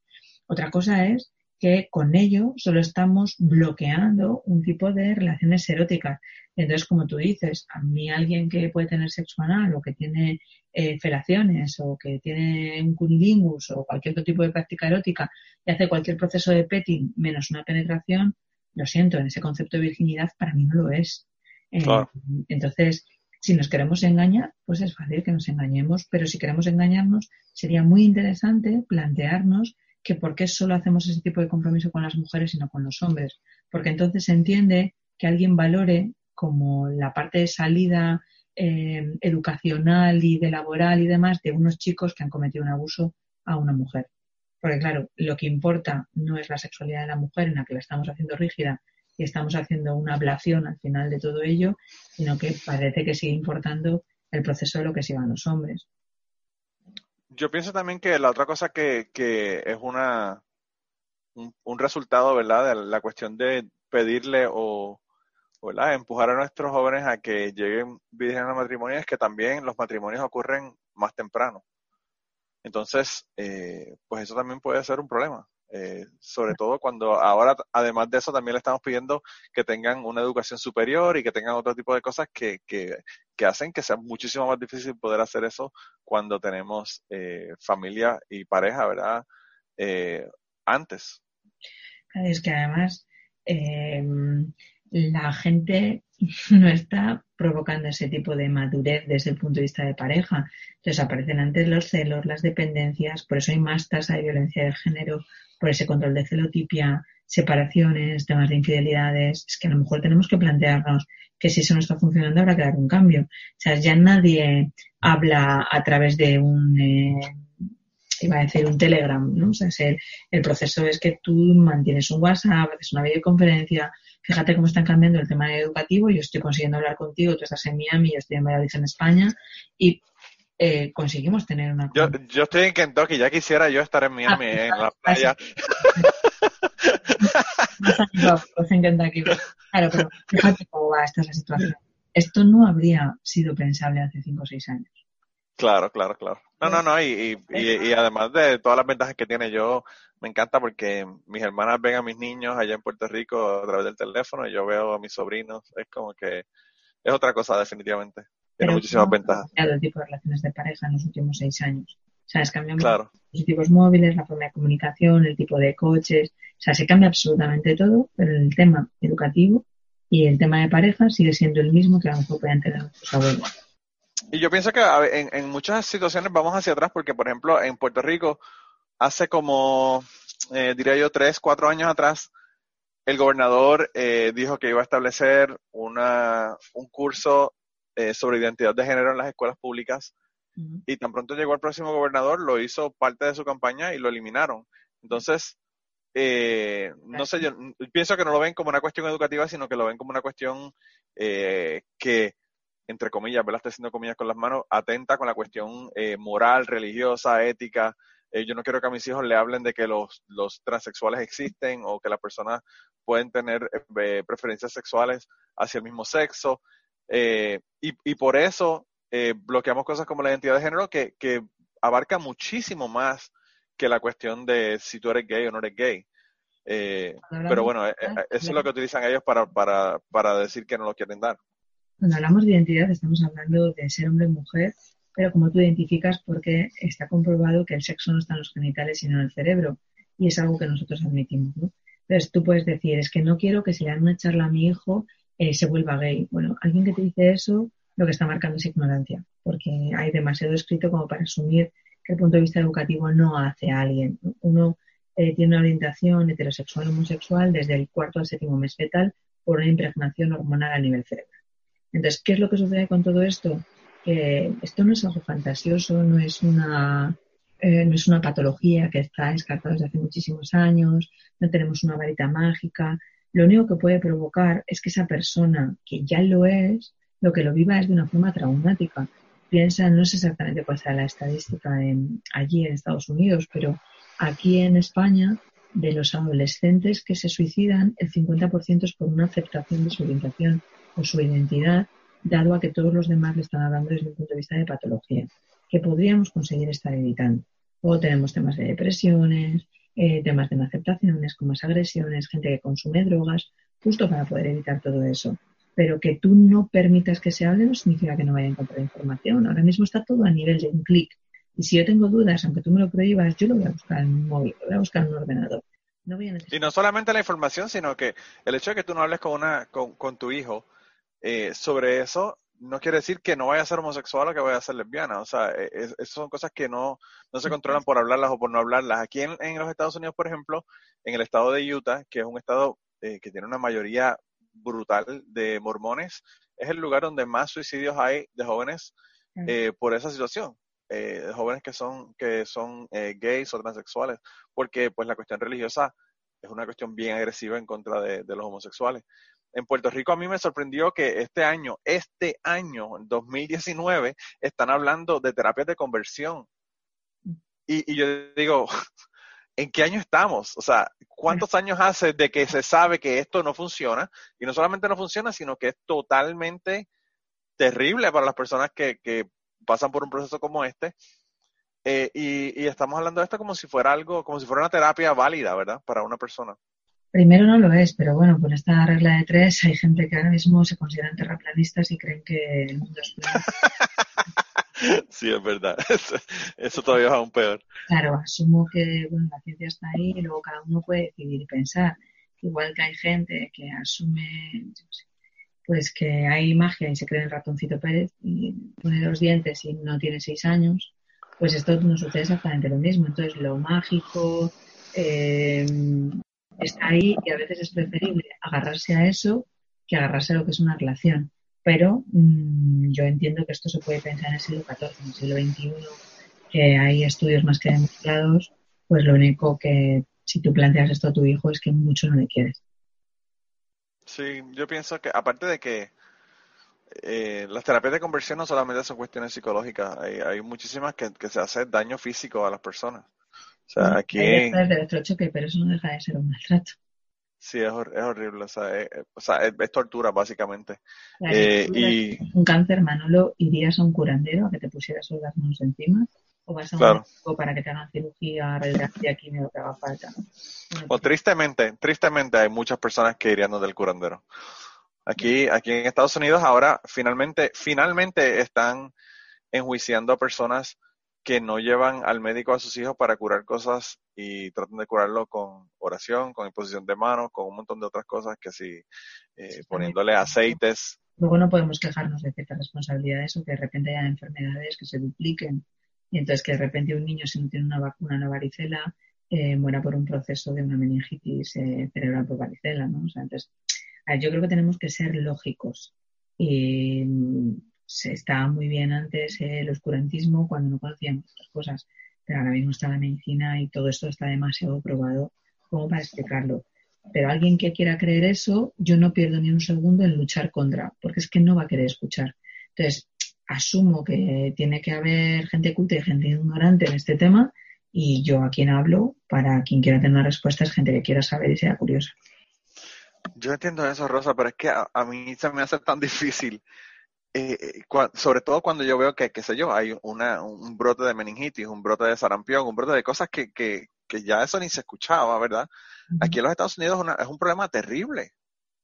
Otra cosa es que con ello solo estamos bloqueando un tipo de relaciones eróticas. Entonces, como tú dices, a mí alguien que puede tener sexo anal o que tiene eh, felaciones o que tiene un cunilingus o cualquier otro tipo de práctica erótica y hace cualquier proceso de petting menos una penetración, lo siento, en ese concepto de virginidad para mí no lo es. Eh, Claro. Entonces, si nos queremos engañar, pues es fácil que nos engañemos, pero si queremos engañarnos, sería muy interesante plantearnos que por qué solo hacemos ese tipo de compromiso con las mujeres y no con los hombres. Porque entonces se entiende que alguien valore como la parte de salida eh, educacional y de laboral y demás de unos chicos que han cometido un abuso a una mujer. Porque claro, lo que importa no es la sexualidad de la mujer en la que la estamos haciendo rígida y estamos haciendo una ablación al final de todo ello, sino que parece que sigue importando el proceso de lo que sigan los hombres. Yo pienso también que la otra cosa que, que es una un, resultado, ¿verdad? De la cuestión de pedirle o, ¿verdad? empujar a nuestros jóvenes a que lleguen virgen al matrimonio es que también los matrimonios ocurren más temprano. Entonces, eh, pues eso también puede ser un problema. Eh, sobre todo cuando ahora, además de eso, también le estamos pidiendo que tengan una educación superior y que tengan otro tipo de cosas que, que, que hacen que sea muchísimo más difícil poder hacer eso cuando tenemos eh, familia y pareja, ¿verdad? Eh, antes. Es que además em, la gente [LAUGHS] no está provocando ese tipo de madurez desde el punto de vista de pareja. Entonces aparecen antes los celos, las dependencias, por eso hay más tasa de violencia de género, por ese control de celotipia, separaciones, temas de infidelidades. Es que a lo mejor tenemos que plantearnos que si eso no está funcionando habrá que dar un cambio. O sea, ya nadie habla a través de un, eh, iba a decir un Telegram, ¿no? O sea, el, el, proceso es que tú mantienes un WhatsApp, haces una videoconferencia, fíjate cómo están cambiando el tema educativo, yo estoy consiguiendo hablar contigo, tú estás en Miami, yo estoy en Valladolid, en España, y eh, conseguimos tener una... Yo, yo estoy en Kentucky, ya quisiera yo estar en Miami, ah, en la [LAUGHS] playa. [LAUGHS] en Kentucky. Claro, pero fíjate cómo va esta situación. Esto no habría sido pensable hace 5 o 6 años. Claro, claro, claro. No, no, no, y, y, y, además de todas las ventajas que tiene yo, me encanta porque mis hermanas ven a mis niños allá en Puerto Rico a través del teléfono y yo veo a mis sobrinos, es como que es otra cosa definitivamente. Tiene muchísimas ventajas. Ha el tipo de relaciones de pareja en los últimos seis años. O sea, es cambiando los dispositivos móviles, la forma de comunicación, el tipo de coches. O sea, se cambia absolutamente todo, pero el tema educativo y el tema de pareja sigue siendo el mismo que a lo mejor pueden tener nuestros abuelos. Y yo pienso que en, muchas situaciones vamos hacia atrás porque, por ejemplo, en Puerto Rico, hace como, eh, diría yo, tres, cuatro años atrás, el gobernador eh, dijo que iba a establecer una, un curso eh, sobre identidad de género en las escuelas públicas y tan pronto llegó el próximo gobernador, lo hizo parte de su campaña y lo eliminaron. Entonces, no sé, yo pienso que no lo ven como una cuestión educativa, sino que lo ven como una cuestión que entre comillas, ¿verdad? Estoy haciendo comillas con las manos, atenta con la cuestión eh, moral, religiosa, ética. Eh, yo no quiero que a mis hijos le hablen de que los, los transexuales existen o que las personas pueden tener eh, preferencias sexuales hacia el mismo sexo. y, y por eso bloqueamos cosas como la identidad de género que, que abarca muchísimo más que la cuestión de si tú eres gay o no eres gay. pero bueno, eso es lo que utilizan ellos para, para, para decir que no lo quieren dar. Cuando hablamos de identidad estamos hablando de ser hombre o mujer, pero como tú identificas porque está comprobado que el sexo no está en los genitales sino en el cerebro y es algo que nosotros admitimos, ¿no? Entonces tú puedes decir, es que no quiero que si le dan una charla a mi hijo eh, se vuelva gay. Bueno, alguien que te dice eso lo que está marcando es ignorancia, porque hay demasiado escrito como para asumir que el punto de vista educativo no hace a alguien. Uno eh, tiene una orientación heterosexual o homosexual desde el cuarto al séptimo mes fetal por una impregnación hormonal a nivel cerebral. Entonces, ¿qué es lo que sucede con todo esto? Que esto no es algo fantasioso, no es una, eh, no es una patología que está descartada desde hace muchísimos años, no tenemos una varita mágica. Lo único que puede provocar es que esa persona que ya lo es, lo que lo viva es de una forma traumática. Piensa, no sé exactamente cuál será la estadística allí en Estados Unidos, pero aquí en España, de los adolescentes que se suicidan, el 50% es por una aceptación de su orientación o su identidad, dado a que todos los demás le están hablando desde un punto de vista de patología, que podríamos conseguir estar evitando. Luego tenemos temas de depresiones, eh, temas de no aceptaciones, como más agresiones, gente que consume drogas, justo para poder evitar todo eso. Pero que tú no permitas que se hable no significa que no vaya a encontrar información. Ahora mismo está todo a nivel de un clic. Y si yo tengo dudas, aunque tú me lo prohíbas, yo lo voy a buscar en un móvil, lo voy a buscar en un ordenador. No y no solamente la información, sino que el hecho de que tú no hables con, una, con, con tu hijo eh, sobre eso no quiere decir que no vaya a ser homosexual o que vaya a ser lesbiana. O sea, e, esas son cosas que no, no se controlan por hablarlas o por no hablarlas. Aquí en, los Estados Unidos, por ejemplo, en el estado de Utah, que es un estado eh, que tiene una mayoría brutal de mormones, es el lugar donde más suicidios hay de jóvenes eh, por esa situación. de jóvenes que son que son gays o transexuales, porque pues la cuestión religiosa es una cuestión bien agresiva en contra de los homosexuales en Puerto Rico a mí me sorprendió que este año, este año, en 2019, están hablando de terapias de conversión. Y, yo digo, ¿en qué año estamos? O sea, ¿cuántos años hace de que se sabe que esto no funciona? Y no solamente no funciona, sino que es totalmente terrible para las personas que, pasan por un proceso como este. Eh, y, y, estamos hablando de esto como si fuera algo, como si fuera una terapia válida, ¿verdad? Para una persona. Primero no lo es, pero bueno, por esta regla de tres hay gente que ahora mismo se consideran terraplanistas y creen que el mundo es plano. [LAUGHS] sí, es verdad. [LAUGHS] Eso, todavía es aún peor. Claro, asumo que bueno, la ciencia está ahí y luego cada uno puede decidir y pensar. Igual que hay gente que asume, pues que hay magia y se cree en ratoncito Pérez y pone los dientes y no tiene seis años, pues esto no sucede exactamente lo mismo. Entonces, lo mágico, eh, está ahí y a veces es preferible agarrarse a eso que agarrarse a lo que es una relación. Pero mm, yo entiendo que esto se puede pensar en el siglo XIV, en el siglo XXI, que hay estudios más que demostrados, pues lo único que si tú planteas esto a tu hijo es que mucho no le quieres. Sí, yo pienso que aparte de que eh, las terapias de conversión no solamente son cuestiones psicológicas, hay, hay muchísimas que, que se hace daño físico a las personas. O sea, aquí... Hay electrochoque, pero eso no deja de ser un maltrato. Sí, es, es horrible, o sea, es, o sea, es, tortura básicamente. eh, y... Un cáncer, Manolo, ¿irías a un curandero a que te pusieras las manos encima? ¿O vas a un claro. para que te hagan cirugía, radiografía, quimio, lo que haga falta? Pues tristemente, tristemente hay muchas personas que irían del curandero. Aquí, aquí en Estados Unidos ahora finalmente, finalmente están enjuiciando a personas que no llevan al médico a sus hijos para curar cosas y tratan de curarlo con oración, con imposición de manos, con un montón de otras cosas que sí, eh, poniéndole aceites. Luego no podemos quejarnos de ciertas responsabilidades o que de repente haya enfermedades que se dupliquen y entonces que de repente un niño si no tiene una vacuna, una varicela, eh, muera por un proceso de una meningitis eh, cerebral por varicela, ¿no? O sea, entonces, yo creo que tenemos que ser lógicos y se estaba muy bien antes el oscurantismo cuando no conocíamos otras cosas, pero ahora mismo está la medicina y todo esto está demasiado probado como para explicarlo. Pero alguien que quiera creer eso, yo no pierdo ni un segundo en luchar contra, porque es que no va a querer escuchar. Entonces, asumo que tiene que haber gente culta y gente ignorante en este tema, y yo a quien hablo, para quien quiera tener una respuesta, es gente que quiera saber y sea curiosa. Yo entiendo eso, Rosa, pero es que a, a mí se me hace tan difícil eh, eh sobre todo cuando yo veo que, qué sé yo, hay una, un brote de meningitis, un brote de sarampión, un brote de cosas que, que, que ya eso ni se escuchaba, ¿verdad? Aquí en los Estados Unidos es, un problema terrible.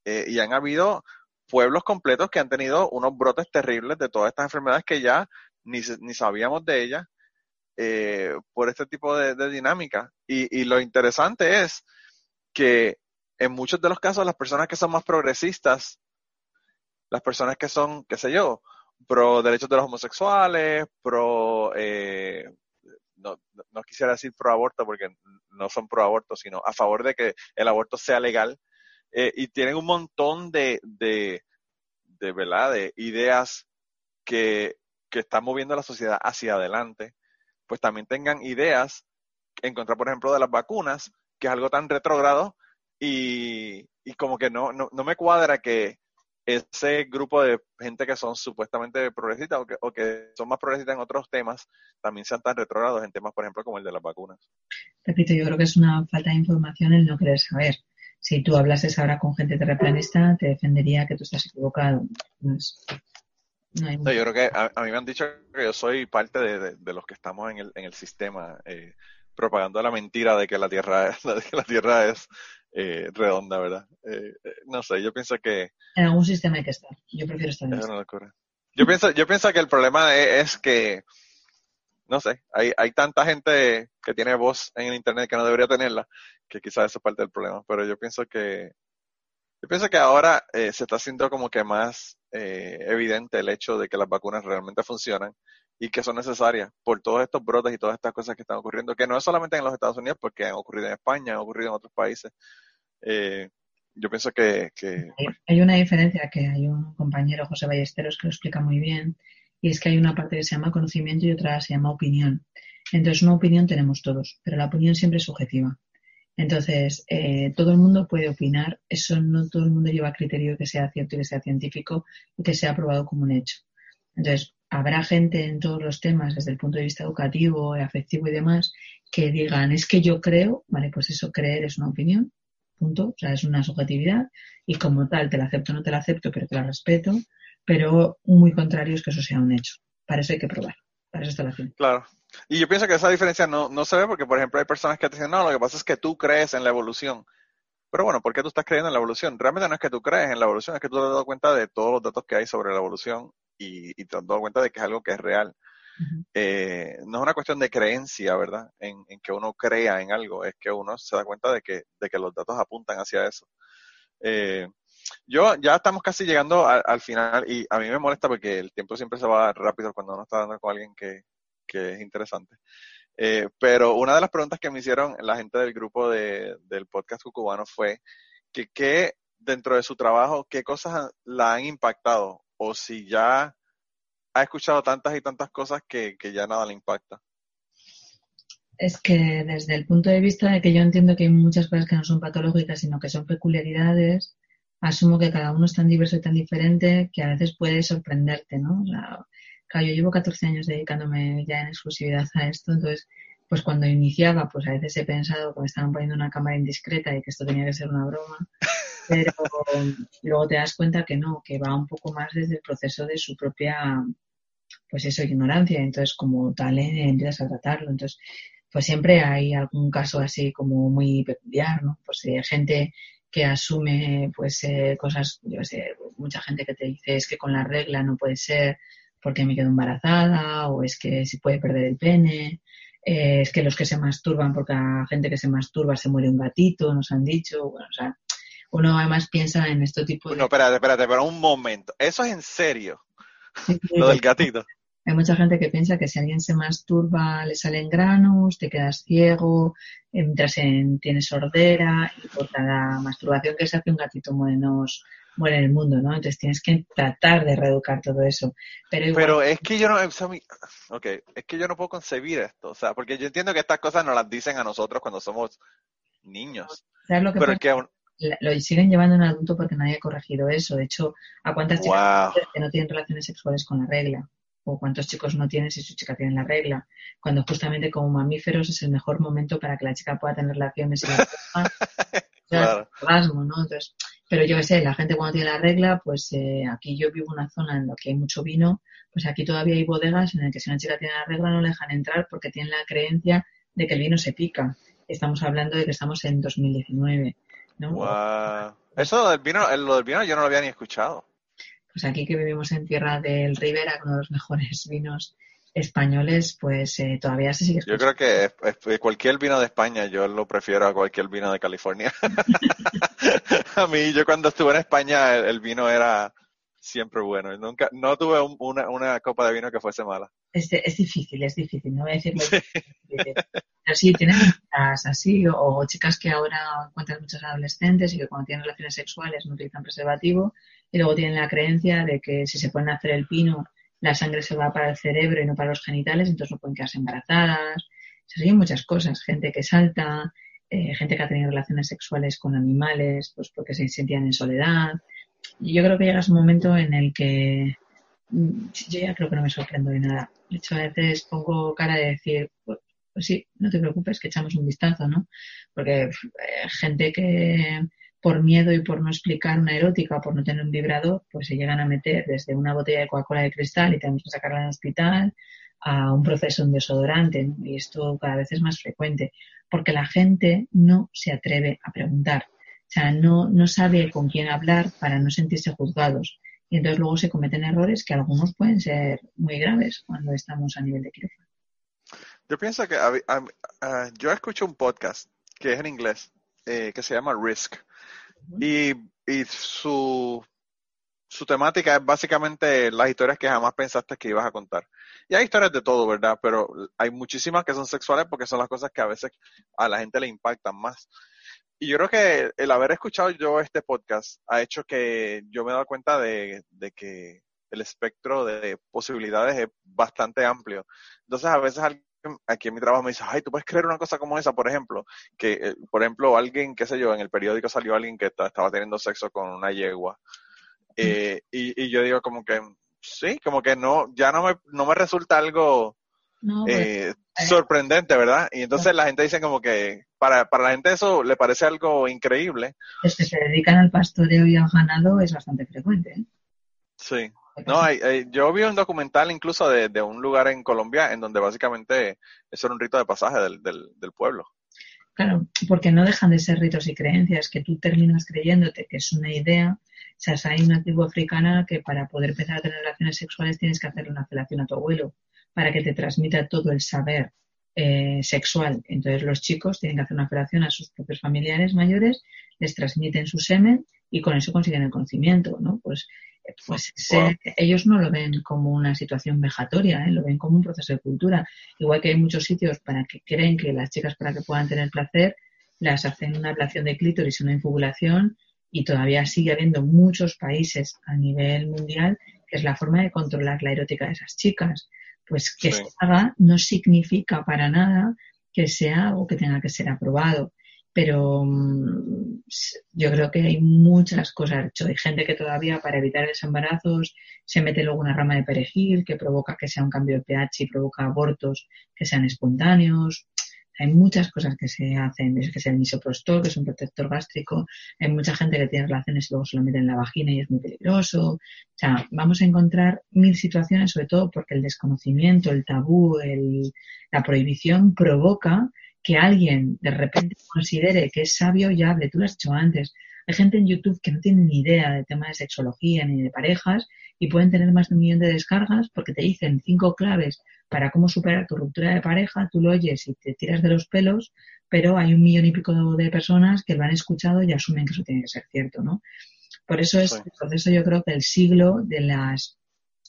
Eh, y han habido pueblos completos que han tenido unos brotes terribles de todas estas enfermedades que ya ni, ni sabíamos de ellas eh, por este tipo de, de dinámica. Y, y lo interesante es que en muchos de los casos las personas que son más progresistas las personas que son, qué sé yo, pro derechos de los homosexuales, pro, eh, no, no, quisiera decir pro aborto porque no son pro aborto, sino a favor de que el aborto sea legal, eh, y tienen un montón de, de, de, ¿verdad? de ideas que, que están moviendo la sociedad hacia adelante, pues también tengan ideas en contra, por ejemplo, de las vacunas, que es algo tan retrógrado y, y como que no, no, no me cuadra que, ese grupo de gente que son supuestamente progresistas o que, son más progresistas en otros temas también sean tan retrógrados en temas, por ejemplo, como el de las vacunas. Repito, yo creo que es una falta de información el no querer saber. Si tú hablases ahora con gente terraplanista, te defendería que tú estás equivocado. yo creo que a, mí me han dicho que yo soy parte de, los que estamos en el, en el sistema eh, propagando la mentira de que la Tierra, [LAUGHS] de que la tierra es eh, redonda, ¿verdad? Eh, eh, no sé, yo pienso que... En algún sistema hay que estar. Yo prefiero estar en es Yo pienso, yo pienso que el problema es, que, no sé, hay, hay tanta gente que tiene voz en el Internet que no debería tenerla, que quizás eso es parte del problema, pero yo pienso que... Yo pienso que ahora se está haciendo como que más evidente el hecho de que las vacunas realmente funcionan y que son necesarias por todos estos brotes y todas estas cosas que están ocurriendo, que no es solamente en los Estados Unidos, porque han ocurrido en España, han ocurrido en otros países. Eh, yo pienso que... Hay una diferencia que hay un compañero, José Ballesteros, que lo explica muy bien, y es que hay una parte que se llama conocimiento y otra se llama opinión. Entonces, una opinión tenemos todos, pero la opinión siempre es subjetiva. Entonces, eh, todo el mundo puede opinar, eso no todo el mundo lleva criterio que sea cierto y que sea científico y que sea aprobado como un hecho. Entonces, habrá gente en todos los temas, desde el punto de vista educativo, afectivo y demás, que digan, es que yo creo, vale, pues eso creer es una opinión, punto, o sea, es una subjetividad y como tal te la acepto o no te la acepto, pero te la respeto, pero muy contrario es que eso sea un hecho. Para eso hay que probar, para eso está la ciencia. Claro. Y yo pienso que esa diferencia no, no se ve porque, por ejemplo, hay personas que te dicen, no, lo que pasa es que tú crees en la evolución. Pero bueno, ¿por qué tú estás creyendo en la evolución? Realmente no es que tú crees en la evolución, es que tú te has dado cuenta de todos los datos que hay sobre la evolución y, te has dado cuenta de que es algo que es real. Eh, no es una cuestión de creencia, ¿verdad? En, que uno crea en algo, es que uno se da cuenta de que, de que los datos apuntan hacia eso. Eh, yo ya estamos casi llegando al final y a mí me molesta porque el tiempo siempre se va rápido cuando uno está hablando con alguien que, es interesante. Eh, pero una de las preguntas que me hicieron la gente del grupo de, del podcast cubano fue que, que dentro de su trabajo, qué cosas la han impactado o si ya ha escuchado tantas y tantas cosas que, que ya nada le impacta. Es que desde el punto de vista de que yo entiendo que hay muchas cosas que no son patológicas, sino que son peculiaridades, asumo que cada uno es tan diverso y tan diferente que a veces puede sorprenderte, ¿no? O sea, claro, yo llevo 14 años dedicándome ya en exclusividad a esto, entonces, pues cuando iniciaba, pues a veces he pensado que me estaban poniendo una cámara indiscreta y que esto tenía que ser una broma, pero luego te das cuenta que no, que va un poco más desde el proceso de su propia, pues eso, ignorancia, entonces como tal eh, empiezas a tratarlo, entonces pues siempre hay algún caso así como muy peculiar, ¿no? Pues de gente que asume pues eh, cosas, yo sé, mucha gente que te dice es que con la regla no puede ser porque me quedo embarazada o es que se puede perder el pene, eh, es que los que se masturban porque a gente que se masturba se muere un gatito, nos han dicho, bueno, o sea, uno además piensa en este tipo de... No, espérate, espérate, pero un momento, ¿eso es en serio? Lo del gatito. Hay mucha gente que piensa que si alguien se masturba le salen granos, te quedas ciego, entras en, tienes sordera y por cada masturbación que se hace un gatito menos muere en el mundo, ¿no? Entonces tienes que tratar de reeducar todo eso. Pero, Pero es que yo no, okay, es que yo no puedo concebir esto, o sea, porque yo entiendo que estas cosas nos las dicen a nosotros cuando somos niños. ¿Sabes lo que pero que lo siguen llevando en adulto porque nadie ha corregido eso. De hecho, ¿a cuántas chicas que no tienen relaciones sexuales con la regla? o cuántos chicos no tienen si su chica tiene la regla, cuando justamente como mamíferos es el mejor momento para que la chica pueda tener relaciones y la [LAUGHS] claro. orgasmo, ¿no? Entonces, pero yo qué sé, la gente cuando tiene la regla, pues eh, aquí yo vivo en una zona en la que hay mucho vino, pues aquí todavía hay bodegas en las que si una chica tiene la regla no le dejan entrar porque tienen la creencia de que el vino se pica. Estamos hablando de que estamos en 2019, ¿no? Eso del vino, lo del vino yo no lo había ni escuchado pues aquí que vivimos en Tierra del Ribera, uno de los mejores [LAUGHS] vinos españoles, pues eh, todavía se sigue. Yo creo que cualquier vino de España yo lo prefiero a cualquier vino de California. [LAUGHS] a mí, yo cuando estuve en España, el, vino era siempre bueno. Nunca, no tuve una, una, copa de vino que fuese mala. Es, es difícil, es difícil, no voy a decirlo. Pero sí, tienen chicas así, o, chicas que ahora encuentran muchos adolescentes y que cuando tienen relaciones sexuales no utilizan preservativo y luego tienen la creencia de que si se pueden hacer el pino, la sangre se va para el cerebro y no para los genitales, entonces no pueden quedarse embarazadas. Se siguen muchas cosas, gente que salta, eh, gente que ha tenido relaciones sexuales con animales, pues porque se sentían en soledad. Yo creo que llega un momento en el que mm, yo ya creo que no me sorprendo de nada. De hecho, a veces pongo cara de decir, pues, pues sí, no te preocupes, que echamos un vistazo, ¿no? Porque eh, gente que por miedo y por no explicar una erótica o por no tener un vibrador, pues se llegan a meter desde una botella de Coca-Cola de cristal y tenemos que sacarla en el hospital a un proceso de desodorante. Y esto cada vez es más frecuente porque la gente no se atreve a preguntar. O sea, no, no sabe con quién hablar para no sentirse juzgados. Y entonces luego se cometen errores que algunos pueden ser muy graves cuando estamos a nivel de quirófano. Yo pienso que yo escucho un podcast que es en inglés, eh, que se llama Risk. Y, y su, su temática es básicamente las historias que jamás pensaste que ibas a contar. Y hay historias de todo, ¿verdad? Pero hay muchísimas que son sexuales porque son las cosas que a veces a la gente le impactan más. Y yo creo que el haber escuchado yo este podcast ha hecho que yo me he dado cuenta de, de que el espectro de posibilidades es bastante amplio. Entonces, a veces alguien aquí en mi trabajo me dice, ay, tú puedes creer una cosa como esa, por ejemplo, que, eh, por ejemplo, alguien, qué sé yo, en el periódico salió alguien que estaba teniendo sexo con una yegua. Eh, y, y, yo digo como que, sí, como que no, ya no me, no me resulta algo pues, eh, sorprendente, ¿verdad? Y entonces la gente dice como que, para, para la gente eso le parece algo increíble. Los que se dedican al pastoreo y al ganado es bastante frecuente. Sí. No, hay, yo vi un documental incluso de, de, un lugar en Colombia en donde básicamente eso era un rito de pasaje del, del, del pueblo. Claro, porque no dejan de ser ritos y creencias que tú terminas creyéndote que es una idea. O sea, hay una tribu africana que para poder empezar a tener relaciones sexuales tienes que hacerle una felación a tu abuelo para que te transmita todo el saber eh, sexual. Entonces los chicos tienen que hacer una felación a sus propios familiares mayores, les transmiten su semen y con eso consiguen el conocimiento, ¿no? Pues pues ellos no lo ven como una situación vejatoria, ¿eh? lo ven como un proceso de cultura. Igual que hay muchos sitios para que creen que las chicas para que puedan tener placer las hacen una ablación de clítoris, una infubulación y todavía sigue habiendo muchos países a nivel mundial que es la forma de controlar la erótica de esas chicas. Pues que se haga no significa para nada que sea algo que tenga que ser aprobado pero mm, yo creo que hay muchas cosas hecho. Hay gente que todavía para evitar embarazos se mete luego una rama de perejil que provoca que sea un cambio de pH y provoca abortos que sean espontáneos. Hay muchas cosas que se hacen, que es el misoprostol, que es un protector gástrico. Hay mucha gente que tiene relaciones y luego se lo mete en la vagina y es muy peligroso. O sea, vamos a encontrar mil situaciones, sobre todo porque el desconocimiento, el tabú, el, la prohibición provoca que alguien de repente considere que es sabio y hable. Tú lo has hecho antes. Hay gente en YouTube que no tiene ni idea de tema de sexología ni de parejas y pueden tener más de un millón de descargas porque te dicen cinco claves para cómo superar tu ruptura de pareja, tú lo oyes y te tiras de los pelos, pero hay un millón y pico de personas que lo han escuchado y asumen que eso tiene que ser cierto, ¿no? Por eso es el proceso, yo creo, del siglo de las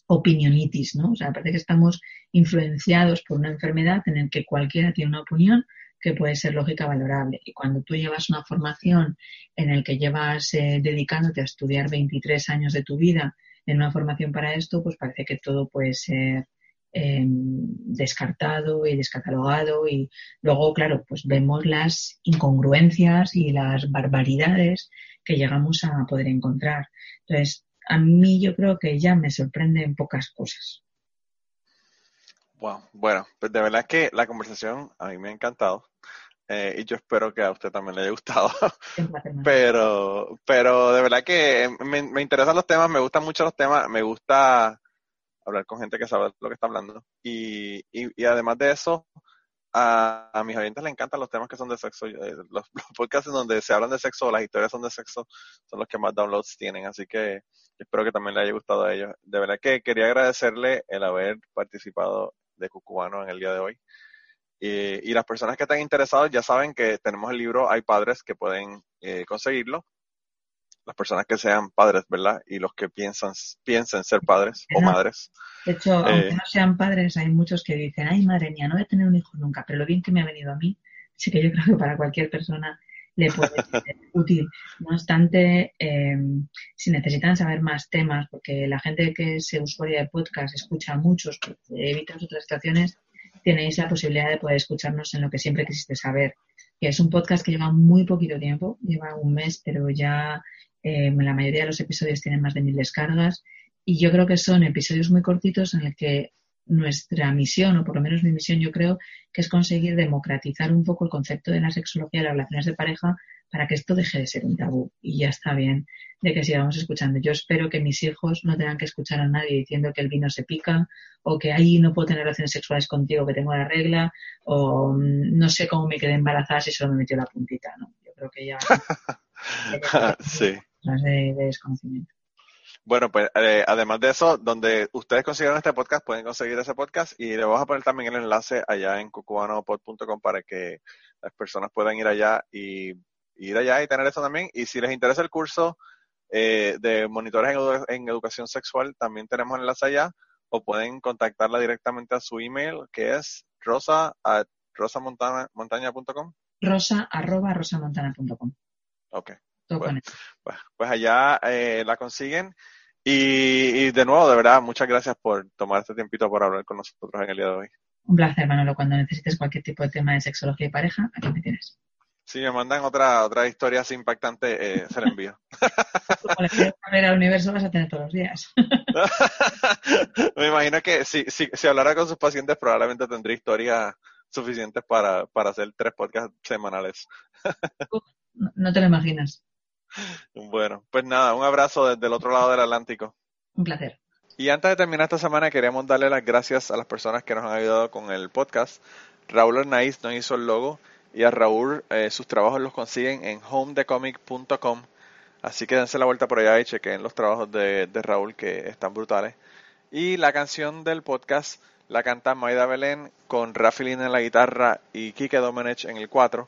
opinionitis, ¿no? O sea, parece que estamos influenciados por una enfermedad en el que cualquiera tiene una opinión que puede ser lógica valorable. Y cuando tú llevas una formación en el que llevas eh, dedicándote a estudiar 23 años de tu vida en una formación para esto, pues parece que todo puede ser em, descartado y descatalogado y luego, claro, pues vemos las incongruencias y las barbaridades que llegamos a poder encontrar. Entonces, a mí yo creo que ya me sorprenden pocas cosas. Wow, bueno, pues de verdad que la conversación a mí me ha encantado. Eh, y yo espero que a usted también le haya gustado. [LAUGHS] pero, pero de verdad que me, me, interesan los temas, me gustan mucho los temas, me gusta hablar con gente que sabe lo que está hablando. Y, y, y además de eso, a, a, mis oyentes les encantan los temas que son de sexo. Eh, los, [LAUGHS] los, podcasts en donde se hablan de sexo, las historias son de sexo, son los que más downloads tienen. Así que espero que también les haya gustado a ellos. De verdad que quería agradecerle el haber participado de Cucubano en el día de hoy. y las personas que están interesados ya saben que tenemos el libro Hay Padres que pueden eh, conseguirlo. Las personas que sean padres, ¿verdad? Y los que piensan, piensen ser padres o madres. De hecho, aunque eh, no sean padres, hay muchos que dicen, ay madre mía, no voy a tener un hijo nunca, pero lo bien que me ha venido a mí, sí que yo creo que para cualquier persona le puede ser [LAUGHS] útil. No obstante, eh, si necesitan saber más temas, porque la gente que es usuaria de podcast escucha muchos, porque evita otras situaciones, tenéis la posibilidad de poder escucharnos en lo que siempre quisiste saber, que es un podcast que lleva muy poquito tiempo, lleva un mes, pero ya eh, la mayoría de los episodios tienen más de mil descargas y yo creo que son episodios muy cortitos en el que nuestra misión, o por lo menos mi misión, yo creo que es conseguir democratizar un poco el concepto de la sexología y las relaciones de pareja para que esto deje de ser un tabú. Y ya está bien de que sigamos escuchando. Yo espero que mis hijos no tengan que escuchar a nadie diciendo que el vino se pica, o que ahí no puedo tener relaciones sexuales contigo, que tengo la regla, o mm, no sé cómo me quedé embarazada si solo me metió la puntita. ¿no? Yo creo que ya. [LAUGHS] [LAUGHS] sí. de desconocimiento. Bueno, pues eh, además de eso, donde ustedes consiguieron este podcast, pueden conseguir ese podcast y le vamos a poner también el enlace allá en cucubanopod.com para que las personas puedan ir allá y ir allá y tener eso también. Y si les interesa el curso eh, de monitores en, educación sexual, también tenemos el enlace allá o pueden contactarla directamente a su email que es rosa rosamontaña.com. Rosa arroba rosamontana.com. Ok, pues, pues, pues, allá eh, la consiguen. Y, de nuevo, de verdad, muchas gracias por tomar este tiempito para hablar con nosotros en el día de hoy. Un placer, Manolo. Cuando necesites cualquier tipo de tema de sexología y pareja, aquí me tienes. Si me mandan otra otra historia así impactante, eh, se la envío. Como le ver al universo vas a tener todos los días. [LAUGHS] me imagino que si, si, si hablara con sus pacientes probablemente tendría historias suficientes para, para hacer tres podcasts semanales. no te lo imaginas. Bueno, pues nada, un abrazo desde el otro lado del Atlántico. Un placer. Y antes de terminar esta semana, queríamos darle las gracias a las personas que nos han ayudado con el podcast. Raúl Arnaiz nos hizo el logo Y a Raúl, eh, sus trabajos los consiguen en homedecomic.com. Así que dense la vuelta por allá y chequen los trabajos de, de Raúl que están brutales. Y la canción del podcast la canta Maida Belén con Rafi en la guitarra y Kike Domenech en el 4.